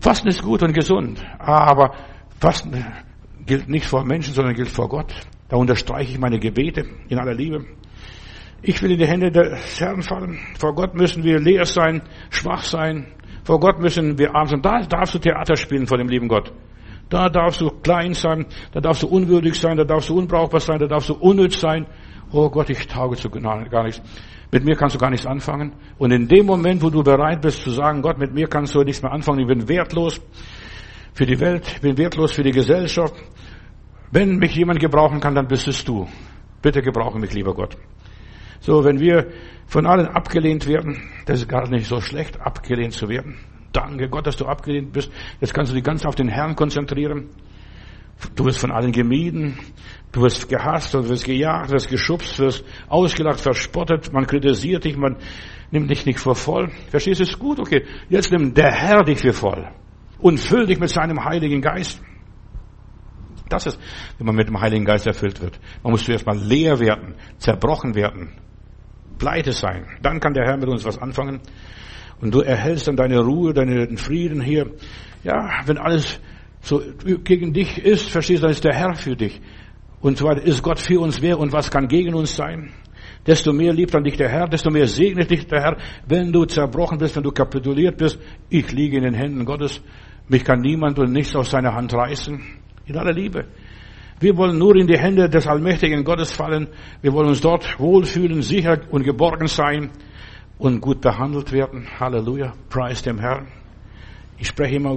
Speaker 1: Fasten ist gut und gesund, aber Fasten gilt nicht vor Menschen, sondern gilt vor Gott. Da unterstreiche ich meine Gebete in aller Liebe. Ich will in die Hände des Herrn fallen. Vor Gott müssen wir leer sein, schwach sein. Vor Gott müssen wir arm sein. Da darfst du Theater spielen vor dem lieben Gott. Da darfst du klein sein, da darfst du unwürdig sein, da darfst du unbrauchbar sein, da darfst du unnütz sein. Oh Gott, ich tauge zu gar nichts. Mit mir kannst du gar nichts anfangen. Und in dem Moment, wo du bereit bist zu sagen, Gott, mit mir kannst du nichts mehr anfangen, ich bin wertlos für die Welt, ich bin wertlos für die Gesellschaft. Wenn mich jemand gebrauchen kann, dann bist es du. Bitte gebrauche mich, lieber Gott. So, wenn wir von allen abgelehnt werden, das ist gar nicht so schlecht, abgelehnt zu werden. Danke Gott, dass du abgelehnt bist. Jetzt kannst du dich ganz auf den Herrn konzentrieren. Du wirst von allen gemieden, du wirst gehasst, du wirst gejagt, du wirst geschubst, du wirst ausgelacht, verspottet, man kritisiert dich, man nimmt dich nicht für voll. Verstehst du, es gut, okay. Jetzt nimmt der Herr dich für voll und füllt dich mit seinem Heiligen Geist. Das ist, wenn man mit dem Heiligen Geist erfüllt wird. Man muss zuerst mal leer werden, zerbrochen werden, pleite sein. Dann kann der Herr mit uns was anfangen. Und du erhältst dann deine Ruhe, deinen Frieden hier. Ja, wenn alles so gegen dich ist, verstehst du, dann ist der Herr für dich. Und weiter. Ist Gott für uns wer und was kann gegen uns sein? Desto mehr liebt dann dich der Herr, desto mehr segnet dich der Herr, wenn du zerbrochen bist, wenn du kapituliert bist. Ich liege in den Händen Gottes. Mich kann niemand und nichts aus seiner Hand reißen. In aller Liebe. Wir wollen nur in die Hände des allmächtigen Gottes fallen. Wir wollen uns dort wohlfühlen, sicher und geborgen sein und gut behandelt werden. Halleluja. Preis dem Herrn. Ich spreche immer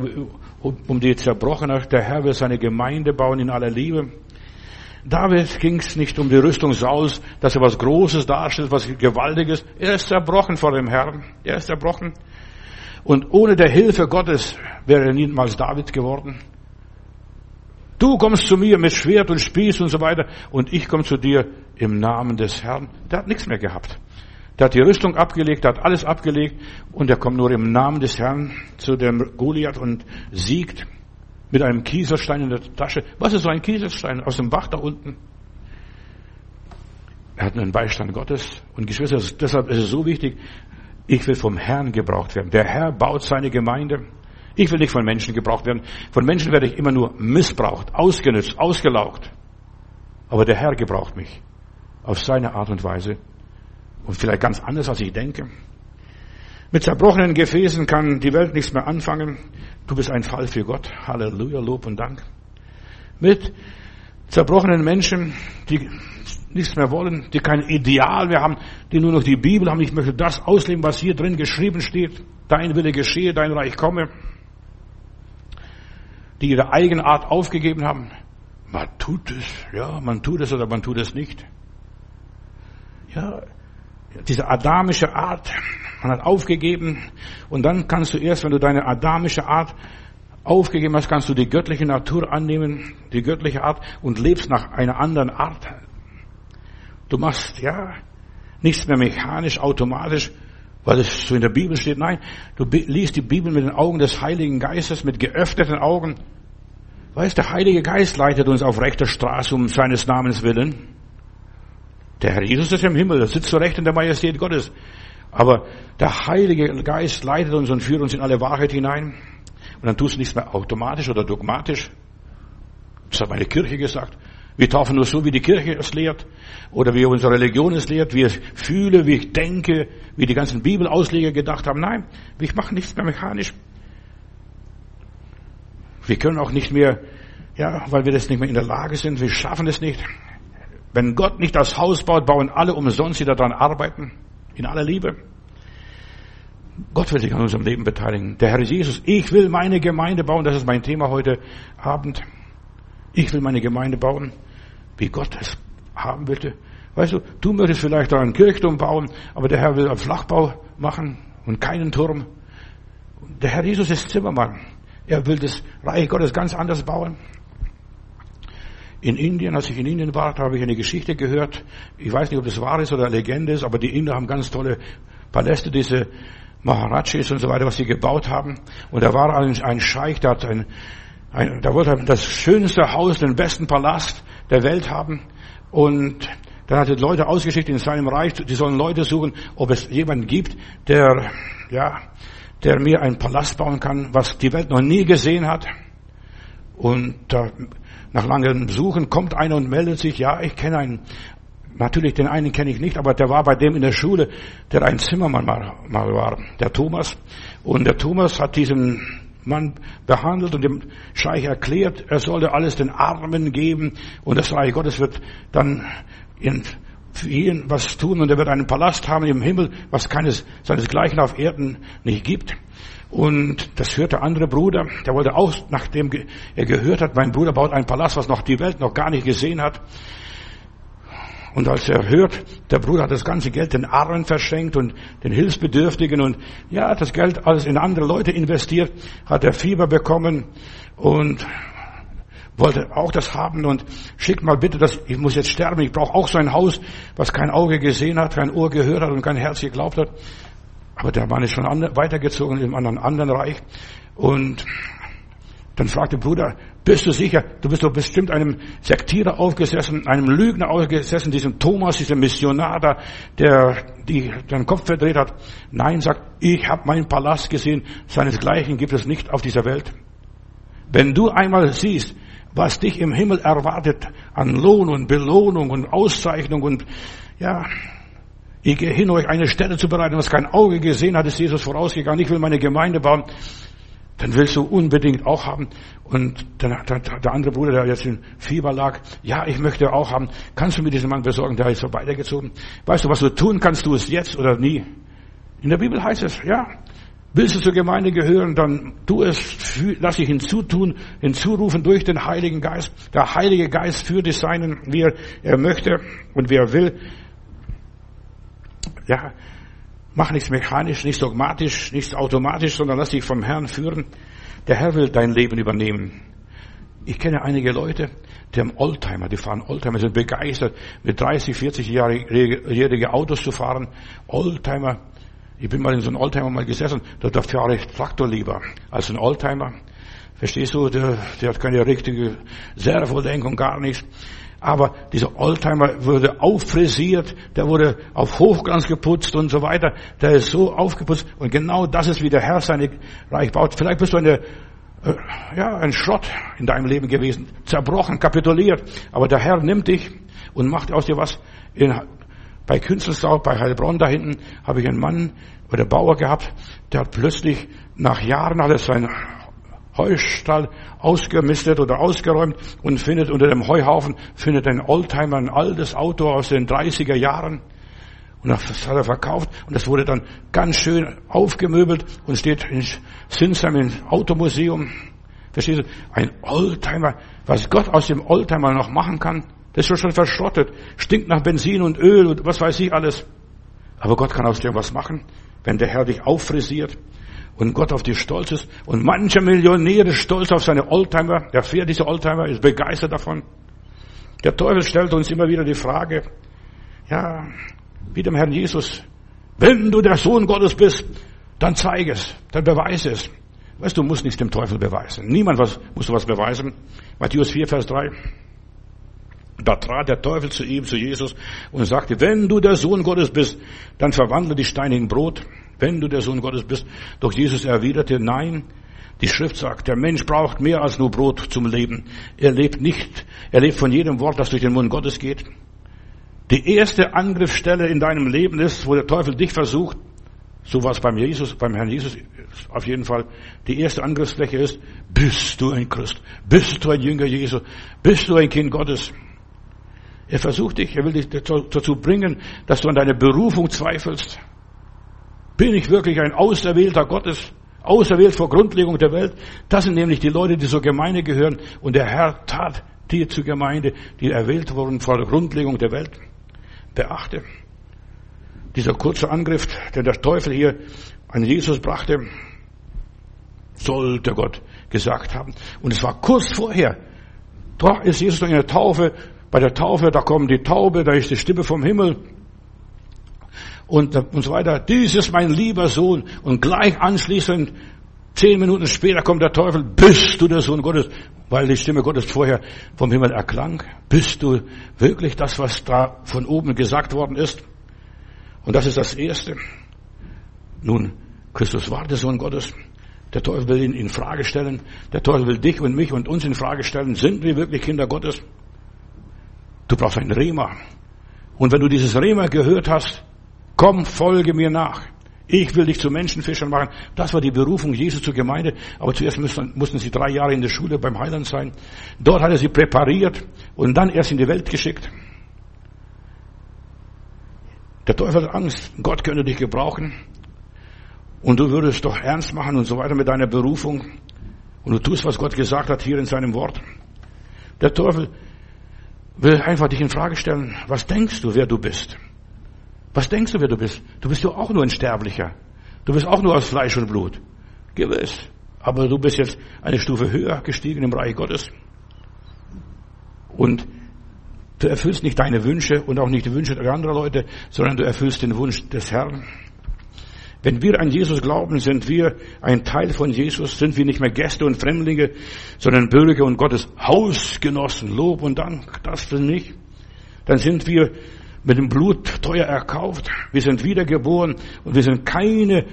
Speaker 1: um die Zerbrochene. Der Herr will seine Gemeinde bauen in aller Liebe. David ging es nicht um die Rüstung Sauls, dass er was Großes darstellt, was Gewaltiges. Er ist zerbrochen vor dem Herrn. Er ist zerbrochen. Und ohne der Hilfe Gottes wäre er niemals David geworden. Du kommst zu mir mit Schwert und Spieß und so weiter und ich komme zu dir im Namen des Herrn. Der hat nichts mehr gehabt. Der hat die Rüstung abgelegt, der hat alles abgelegt und er kommt nur im Namen des Herrn zu dem Goliath und siegt mit einem Kieselstein in der Tasche. Was ist so ein Kieselstein aus dem Bach da unten? Er hat einen Beistand Gottes und Geschwister, deshalb ist es so wichtig, ich will vom Herrn gebraucht werden. Der Herr baut seine Gemeinde. Ich will nicht von Menschen gebraucht werden. Von Menschen werde ich immer nur missbraucht, ausgenützt, ausgelaugt. Aber der Herr gebraucht mich auf seine Art und Weise und vielleicht ganz anders, als ich denke. Mit zerbrochenen Gefäßen kann die Welt nichts mehr anfangen. Du bist ein Fall für Gott. Halleluja, Lob und Dank. Mit zerbrochenen Menschen, die nichts mehr wollen, die kein Ideal mehr haben, die nur noch die Bibel haben. Ich möchte das ausleben, was hier drin geschrieben steht. Dein Wille geschehe, dein Reich komme. Die ihre eigene Art aufgegeben haben. Man tut es, ja, man tut es oder man tut es nicht. Ja, diese adamische Art, man hat aufgegeben und dann kannst du erst, wenn du deine adamische Art aufgegeben hast, kannst du die göttliche Natur annehmen, die göttliche Art und lebst nach einer anderen Art. Du machst, ja, nichts mehr mechanisch, automatisch, weil es so in der Bibel steht. Nein, du liest die Bibel mit den Augen des Heiligen Geistes, mit geöffneten Augen. Weißt, der Heilige Geist leitet uns auf rechter Straße um seines Namens willen. Der Herr Jesus ist im Himmel, er sitzt zu Recht in der Majestät Gottes. Aber der Heilige Geist leitet uns und führt uns in alle Wahrheit hinein. Und dann tust du nichts mehr automatisch oder dogmatisch. Das hat meine Kirche gesagt. Wir taufen nur so, wie die Kirche es lehrt. Oder wie unsere Religion es lehrt, wie ich fühle, wie ich denke, wie die ganzen Bibelausleger gedacht haben. Nein, wir machen nichts mehr mechanisch. Wir können auch nicht mehr, ja, weil wir das nicht mehr in der Lage sind, wir schaffen es nicht Wenn Gott nicht das Haus baut, bauen alle umsonst, die daran arbeiten. In aller Liebe. Gott will sich an unserem Leben beteiligen. Der Herr Jesus, ich will meine Gemeinde bauen. Das ist mein Thema heute Abend. Ich will meine Gemeinde bauen, wie Gott es haben wollte. Weißt du, du möchtest vielleicht da einen Kirchturm bauen, aber der Herr will einen Flachbau machen und keinen Turm. Der Herr Jesus ist Zimmermann. Er will das Reich Gottes ganz anders bauen. In Indien, als ich in Indien war, habe ich eine Geschichte gehört. Ich weiß nicht, ob das wahr ist oder Legende ist, aber die Inder haben ganz tolle Paläste, diese Maharajis und so weiter, was sie gebaut haben. Und da war ein, ein Scheich, der hat ein, ein, der wollte das schönste Haus, den besten Palast der Welt haben. Und dann hat er Leute ausgeschickt in seinem Reich, die sollen Leute suchen, ob es jemanden gibt, der, ja, der mir einen Palast bauen kann, was die Welt noch nie gesehen hat. Und da, nach langem Suchen kommt einer und meldet sich, ja, ich kenne einen. Natürlich den einen kenne ich nicht, aber der war bei dem in der Schule, der ein Zimmermann mal, mal war, der Thomas. Und der Thomas hat diesen Mann behandelt und dem Scheich erklärt, er sollte alles den Armen geben und das Reich Gottes wird dann in, für ihn was tun und er wird einen Palast haben im Himmel, was keines seinesgleichen auf Erden nicht gibt. Und das hörte der andere Bruder, der wollte auch, nachdem er gehört hat, mein Bruder baut einen Palast, was noch die Welt noch gar nicht gesehen hat. Und als er hört, der Bruder hat das ganze Geld den Armen verschenkt und den Hilfsbedürftigen und ja, das Geld alles in andere Leute investiert, hat er Fieber bekommen und wollte auch das haben und schickt mal bitte das, ich muss jetzt sterben, ich brauche auch so ein Haus, was kein Auge gesehen hat, kein Ohr gehört hat und kein Herz geglaubt hat. Aber der Mann ist schon weitergezogen in einem anderen Reich und dann fragte Bruder, bist du sicher, du bist doch bestimmt einem Sektierer aufgesessen, einem Lügner aufgesessen, diesem Thomas, diesem Missionar da, der die, den Kopf verdreht hat. Nein, sagt, ich habe meinen Palast gesehen, seinesgleichen gibt es nicht auf dieser Welt. Wenn du einmal siehst, was dich im Himmel erwartet an Lohn und Belohnung und Auszeichnung und ja, ich gehe hin, euch eine Stelle zu bereiten, was kein Auge gesehen hat, ist Jesus vorausgegangen. Ich will meine Gemeinde bauen. Dann willst du unbedingt auch haben. Und dann, der, der andere Bruder, der jetzt in Fieber lag, ja, ich möchte auch haben. Kannst du mir diesen Mann besorgen? Der ist so weitergezogen. Weißt du, was du tun kannst, du es jetzt oder nie. In der Bibel heißt es, ja, Willst du zur Gemeinde gehören, dann tu es, lass dich hinzutun, hinzurufen durch den Heiligen Geist. Der Heilige Geist führt es seinen, wie er möchte und wie er will. Ja, mach nichts mechanisch, nichts dogmatisch, nichts automatisch, sondern lass dich vom Herrn führen. Der Herr will dein Leben übernehmen. Ich kenne einige Leute, die haben Oldtimer, die fahren Oldtimer, sind begeistert, mit 30, 40-jährige Autos zu fahren. Oldtimer, ich bin mal in so einem Oldtimer mal gesessen, da, da fahre ich Traktor lieber als ein Oldtimer. Verstehst du? Der, der hat keine richtige Servolenkung, gar nichts. Aber dieser Oldtimer wurde auffrisiert, der wurde auf Hochglanz geputzt und so weiter. Der ist so aufgeputzt. Und genau das ist, wie der Herr seine Reich baut. Vielleicht bist du eine, äh, ja, ein Schrott in deinem Leben gewesen. Zerbrochen, kapituliert. Aber der Herr nimmt dich und macht aus dir was. In, bei Künzelsau, bei Heilbronn da hinten, habe ich einen Mann oder Bauer gehabt, der hat plötzlich nach Jahren alles sein Heustall ausgemistet oder ausgeräumt und findet unter dem Heuhaufen, findet ein Oldtimer, ein altes Auto aus den 30er Jahren. Und das hat er verkauft und das wurde dann ganz schön aufgemöbelt und steht in Sinsheim im Automuseum. Verstehst du? Ein Oldtimer, was Gott aus dem Oldtimer noch machen kann, das ist schon verschrottet, stinkt nach Benzin und Öl und was weiß ich alles. Aber Gott kann aus dem was machen, wenn der Herr dich auffrisiert und Gott auf dich stolz ist. Und mancher Millionär ist stolz auf seine Oldtimer. Der fährt diese Oldtimer, ist begeistert davon. Der Teufel stellt uns immer wieder die Frage, ja, wie dem Herrn Jesus, wenn du der Sohn Gottes bist, dann zeig es, dann beweise es. Weißt du, musst nichts dem Teufel beweisen. Niemand was, muss was beweisen. Matthäus 4, Vers 3. Da trat der Teufel zu ihm, zu Jesus, und sagte, wenn du der Sohn Gottes bist, dann verwandle die Steine in Brot, wenn du der Sohn Gottes bist. Doch Jesus erwiderte, nein, die Schrift sagt, der Mensch braucht mehr als nur Brot zum Leben. Er lebt nicht, er lebt von jedem Wort, das durch den Mund Gottes geht. Die erste Angriffsstelle in deinem Leben ist, wo der Teufel dich versucht, so war es beim Jesus, beim Herrn Jesus auf jeden Fall. Die erste Angriffsfläche ist, bist du ein Christ? Bist du ein Jünger Jesu? Bist du ein Kind Gottes? Er versucht dich, er will dich dazu bringen, dass du an deine Berufung zweifelst. Bin ich wirklich ein Auserwählter Gottes? Auserwählt vor Grundlegung der Welt? Das sind nämlich die Leute, die zur Gemeinde gehören. Und der Herr tat dir zur Gemeinde, die erwählt wurden vor der Grundlegung der Welt. Beachte, dieser kurze Angriff, den der Teufel hier an Jesus brachte, sollte Gott gesagt haben. Und es war kurz vorher. Da ist Jesus in der Taufe. Bei der Taufe, da kommt die Taube, da ist die Stimme vom Himmel. Und, und so weiter. Dies ist mein lieber Sohn. Und gleich anschließend, zehn Minuten später kommt der Teufel. Bist du der Sohn Gottes? Weil die Stimme Gottes vorher vom Himmel erklang. Bist du wirklich das, was da von oben gesagt worden ist? Und das ist das Erste. Nun, Christus war der Sohn Gottes. Der Teufel will ihn in Frage stellen. Der Teufel will dich und mich und uns in Frage stellen. Sind wir wirklich Kinder Gottes? Du brauchst ein Rema. Und wenn du dieses Rema gehört hast, komm, folge mir nach. Ich will dich zu Menschenfischern machen. Das war die Berufung Jesu zur Gemeinde. Aber zuerst mussten, mussten sie drei Jahre in der Schule beim Heiland sein. Dort hat er sie präpariert und dann erst in die Welt geschickt. Der Teufel hat Angst, Gott könnte dich gebrauchen und du würdest doch ernst machen und so weiter mit deiner Berufung und du tust, was Gott gesagt hat hier in seinem Wort. Der Teufel will einfach dich in Frage stellen. Was denkst du, wer du bist? Was denkst du, wer du bist? Du bist doch auch nur ein Sterblicher. Du bist auch nur aus Fleisch und Blut. Gewiss. Aber du bist jetzt eine Stufe höher gestiegen im Reich Gottes. Und du erfüllst nicht deine Wünsche und auch nicht die Wünsche anderer Leute, sondern du erfüllst den Wunsch des Herrn. Wenn wir an Jesus glauben, sind wir ein Teil von Jesus, sind wir nicht mehr Gäste und Fremdlinge, sondern Bürger und Gottes Hausgenossen. Lob und Dank, das sind nicht. Dann sind wir mit dem Blut teuer erkauft. Wir sind wiedergeboren und wir sind keine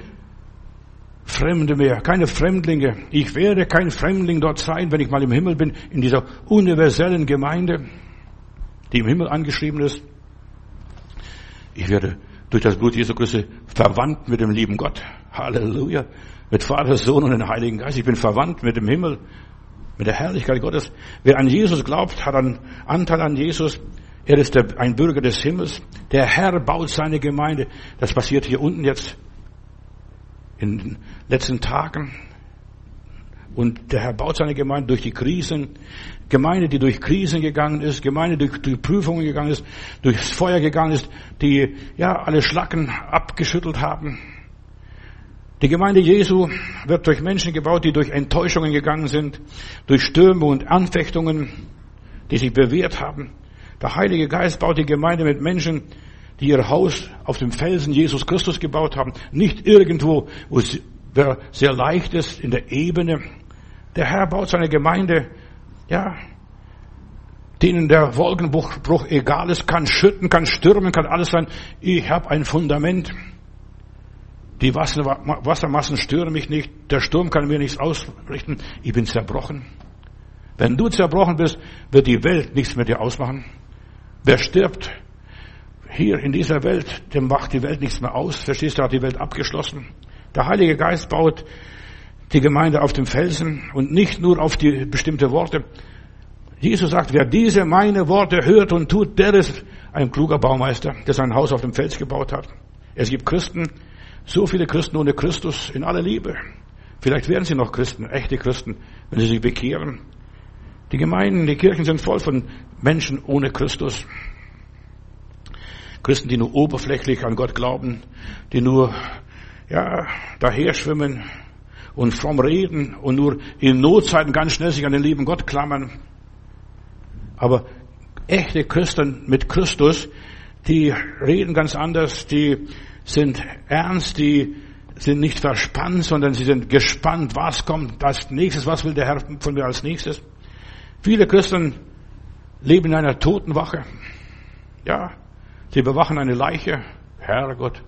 Speaker 1: Fremde mehr, keine Fremdlinge. Ich werde kein Fremdling dort sein, wenn ich mal im Himmel bin, in dieser universellen Gemeinde, die im Himmel angeschrieben ist. Ich werde durch das Blut Jesu Christi verwandt mit dem lieben Gott. Halleluja. Mit Vater, Sohn und dem Heiligen Geist. Ich bin verwandt mit dem Himmel, mit der Herrlichkeit Gottes. Wer an Jesus glaubt, hat einen Anteil an Jesus. Er ist der, ein Bürger des Himmels. Der Herr baut seine Gemeinde. Das passiert hier unten jetzt in den letzten Tagen. Und der Herr baut seine Gemeinde durch die Krisen. Gemeinde, die durch Krisen gegangen ist, Gemeinde, die durch Prüfungen gegangen ist, durchs Feuer gegangen ist, die ja alle Schlacken abgeschüttelt haben. Die Gemeinde Jesu wird durch Menschen gebaut, die durch Enttäuschungen gegangen sind, durch Stürme und Anfechtungen, die sich bewährt haben. Der Heilige Geist baut die Gemeinde mit Menschen, die ihr Haus auf dem Felsen Jesus Christus gebaut haben, nicht irgendwo, wo es sehr leicht ist, in der Ebene. Der Herr baut seine Gemeinde ja, denen der Wolkenbruch egal ist, kann schütten, kann stürmen, kann alles sein. Ich habe ein Fundament. Die Wassermassen stören mich nicht. Der Sturm kann mir nichts ausrichten. Ich bin zerbrochen. Wenn du zerbrochen bist, wird die Welt nichts mit dir ausmachen. Wer stirbt hier in dieser Welt, dem macht die Welt nichts mehr aus. Verstehst du, hat die Welt abgeschlossen. Der Heilige Geist baut die Gemeinde auf dem Felsen und nicht nur auf die bestimmte Worte. Jesus sagt, wer diese meine Worte hört und tut, der ist ein kluger Baumeister, der sein Haus auf dem Fels gebaut hat. Es gibt Christen, so viele Christen ohne Christus in aller Liebe. Vielleicht werden sie noch Christen, echte Christen, wenn sie sich bekehren. Die Gemeinden, die Kirchen sind voll von Menschen ohne Christus. Christen, die nur oberflächlich an Gott glauben, die nur, ja, daher schwimmen, und fromm reden und nur in Notzeiten ganz schnell sich an den lieben Gott klammern. Aber echte Christen mit Christus, die reden ganz anders, die sind ernst, die sind nicht verspannt, sondern sie sind gespannt, was kommt als nächstes, was will der Herr von mir als nächstes. Viele Christen leben in einer Totenwache. Ja, sie bewachen eine Leiche. Herrgott,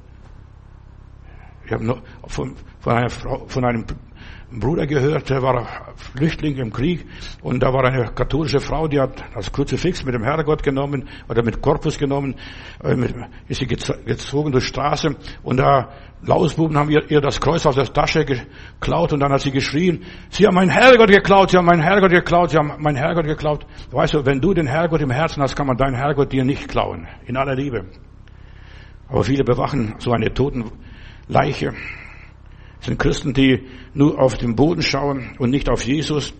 Speaker 1: ich habe von, von, einer Frau, von einem Bruder gehört, der war Flüchtling im Krieg und da war eine katholische Frau, die hat das Kruzifix mit dem Herrgott genommen oder mit Korpus genommen, äh, ist sie gezogen durch Straße und da Lausbuben haben ihr, ihr das Kreuz aus der Tasche geklaut und dann hat sie geschrien, sie haben meinen Herrgott geklaut, sie haben meinen Herrgott geklaut, sie haben meinen Herrgott geklaut. Weißt du, wenn du den Herrgott im Herzen hast, kann man deinen Herrgott dir nicht klauen. In aller Liebe. Aber viele bewachen so eine Totenleiche. Sind Christen, die nur auf den Boden schauen und nicht auf Jesus.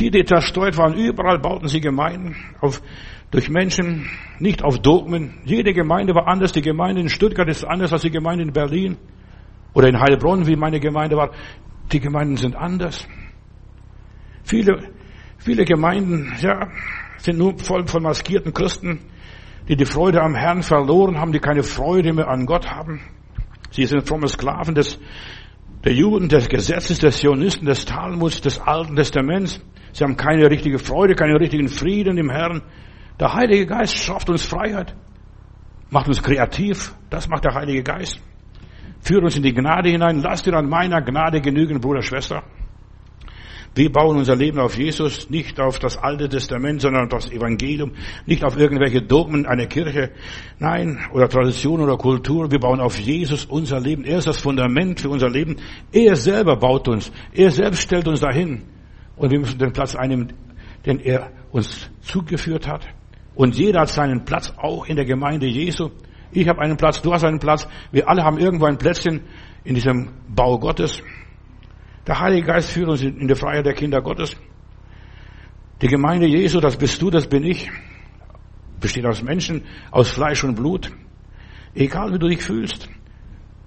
Speaker 1: Die, die zerstreut waren, überall bauten sie Gemeinden auf, durch Menschen, nicht auf Dogmen. Jede Gemeinde war anders. Die Gemeinde in Stuttgart ist anders als die Gemeinde in Berlin oder in Heilbronn, wie meine Gemeinde war. Die Gemeinden sind anders. Viele, viele Gemeinden, ja, sind nur voll von maskierten Christen, die die Freude am Herrn verloren haben, die keine Freude mehr an Gott haben. Sie sind fromme Sklaven des, der Juden, des Gesetzes, des Zionisten, des Talmuds, des Alten Testaments. Sie haben keine richtige Freude, keinen richtigen Frieden im Herrn. Der Heilige Geist schafft uns Freiheit, macht uns kreativ. Das macht der Heilige Geist. Führt uns in die Gnade hinein. Lasst dir an meiner Gnade genügen, Bruder, Schwester. Wir bauen unser Leben auf Jesus, nicht auf das Alte Testament, sondern auf das Evangelium, nicht auf irgendwelche Dogmen einer Kirche, nein, oder Tradition oder Kultur. Wir bauen auf Jesus unser Leben. Er ist das Fundament für unser Leben. Er selber baut uns. Er selbst stellt uns dahin. Und wir müssen den Platz einnehmen, den er uns zugeführt hat. Und jeder hat seinen Platz auch in der Gemeinde Jesu. Ich habe einen Platz, du hast einen Platz. Wir alle haben irgendwo ein Plätzchen in diesem Bau Gottes. Der Heilige Geist führt uns in die Freiheit der Kinder Gottes. Die Gemeinde Jesu, das bist du, das bin ich, besteht aus Menschen, aus Fleisch und Blut. Egal wie du dich fühlst.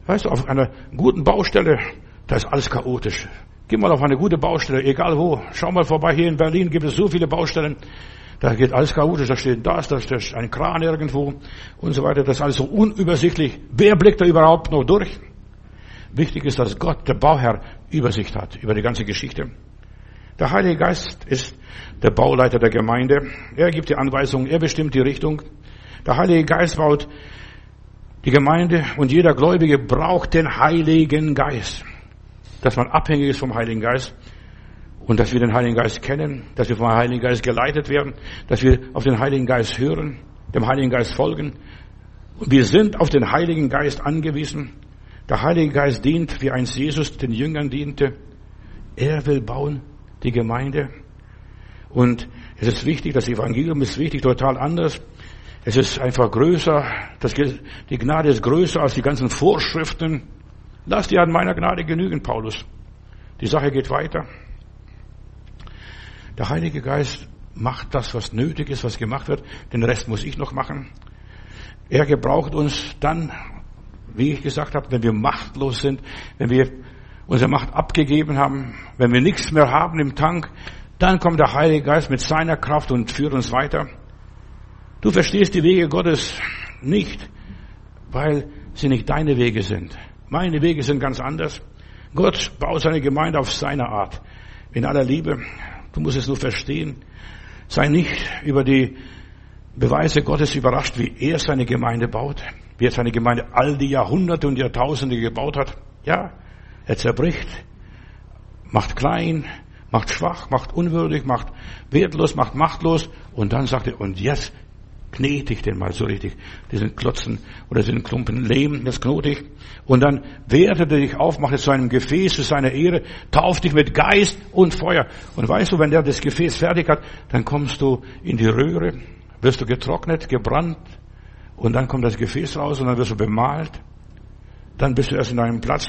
Speaker 1: Weißt du, auf einer guten Baustelle, da ist alles chaotisch. Geh mal auf eine gute Baustelle, egal wo. Schau mal vorbei, hier in Berlin gibt es so viele Baustellen. Da geht alles chaotisch, da steht das, da steht ein Kran irgendwo und so weiter. Das ist alles so unübersichtlich. Wer blickt da überhaupt noch durch? Wichtig ist, dass Gott, der Bauherr, Übersicht hat über die ganze Geschichte. Der Heilige Geist ist der Bauleiter der Gemeinde. Er gibt die Anweisungen, er bestimmt die Richtung. Der Heilige Geist baut die Gemeinde und jeder Gläubige braucht den Heiligen Geist. Dass man abhängig ist vom Heiligen Geist und dass wir den Heiligen Geist kennen, dass wir vom Heiligen Geist geleitet werden, dass wir auf den Heiligen Geist hören, dem Heiligen Geist folgen. Wir sind auf den Heiligen Geist angewiesen. Der Heilige Geist dient, wie einst Jesus den Jüngern diente. Er will bauen die Gemeinde. Und es ist wichtig, das Evangelium ist wichtig, total anders. Es ist einfach größer, das, die Gnade ist größer als die ganzen Vorschriften. Lass dir an meiner Gnade genügen, Paulus. Die Sache geht weiter. Der Heilige Geist macht das, was nötig ist, was gemacht wird. Den Rest muss ich noch machen. Er gebraucht uns dann, wie ich gesagt habe, wenn wir machtlos sind, wenn wir unsere Macht abgegeben haben, wenn wir nichts mehr haben im Tank, dann kommt der Heilige Geist mit seiner Kraft und führt uns weiter. Du verstehst die Wege Gottes nicht, weil sie nicht deine Wege sind. Meine Wege sind ganz anders. Gott baut seine Gemeinde auf seine Art. In aller Liebe. Du musst es nur verstehen. Sei nicht über die Beweise Gottes überrascht, wie er seine Gemeinde baut, wie er seine Gemeinde all die Jahrhunderte und Jahrtausende gebaut hat. Ja, er zerbricht, macht klein, macht schwach, macht unwürdig, macht wertlos, macht machtlos und dann sagt er, und jetzt knete ich den mal so richtig, diesen Klotzen oder diesen Klumpen Lehm, das knote ich. Und dann wertet er dich auf, macht es zu einem Gefäß zu seiner Ehre, tauft dich mit Geist und Feuer. Und weißt du, wenn der das Gefäß fertig hat, dann kommst du in die Röhre, wirst du getrocknet, gebrannt und dann kommt das Gefäß raus und dann wirst du bemalt. Dann bist du erst in deinem Platz.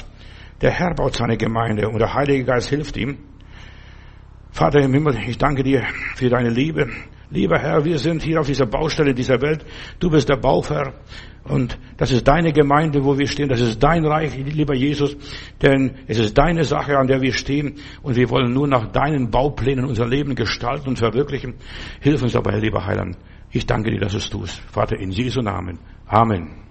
Speaker 1: Der Herr baut seine Gemeinde und der Heilige Geist hilft ihm. Vater im Himmel, ich danke dir für deine Liebe. Lieber Herr, wir sind hier auf dieser Baustelle dieser Welt. Du bist der Bauherr. Und das ist deine Gemeinde, wo wir stehen. Das ist dein Reich, lieber Jesus. Denn es ist deine Sache, an der wir stehen. Und wir wollen nur nach deinen Bauplänen unser Leben gestalten und verwirklichen. Hilf uns dabei, lieber Heiland. Ich danke dir, dass du es tust. Vater, in Jesu Namen. Amen.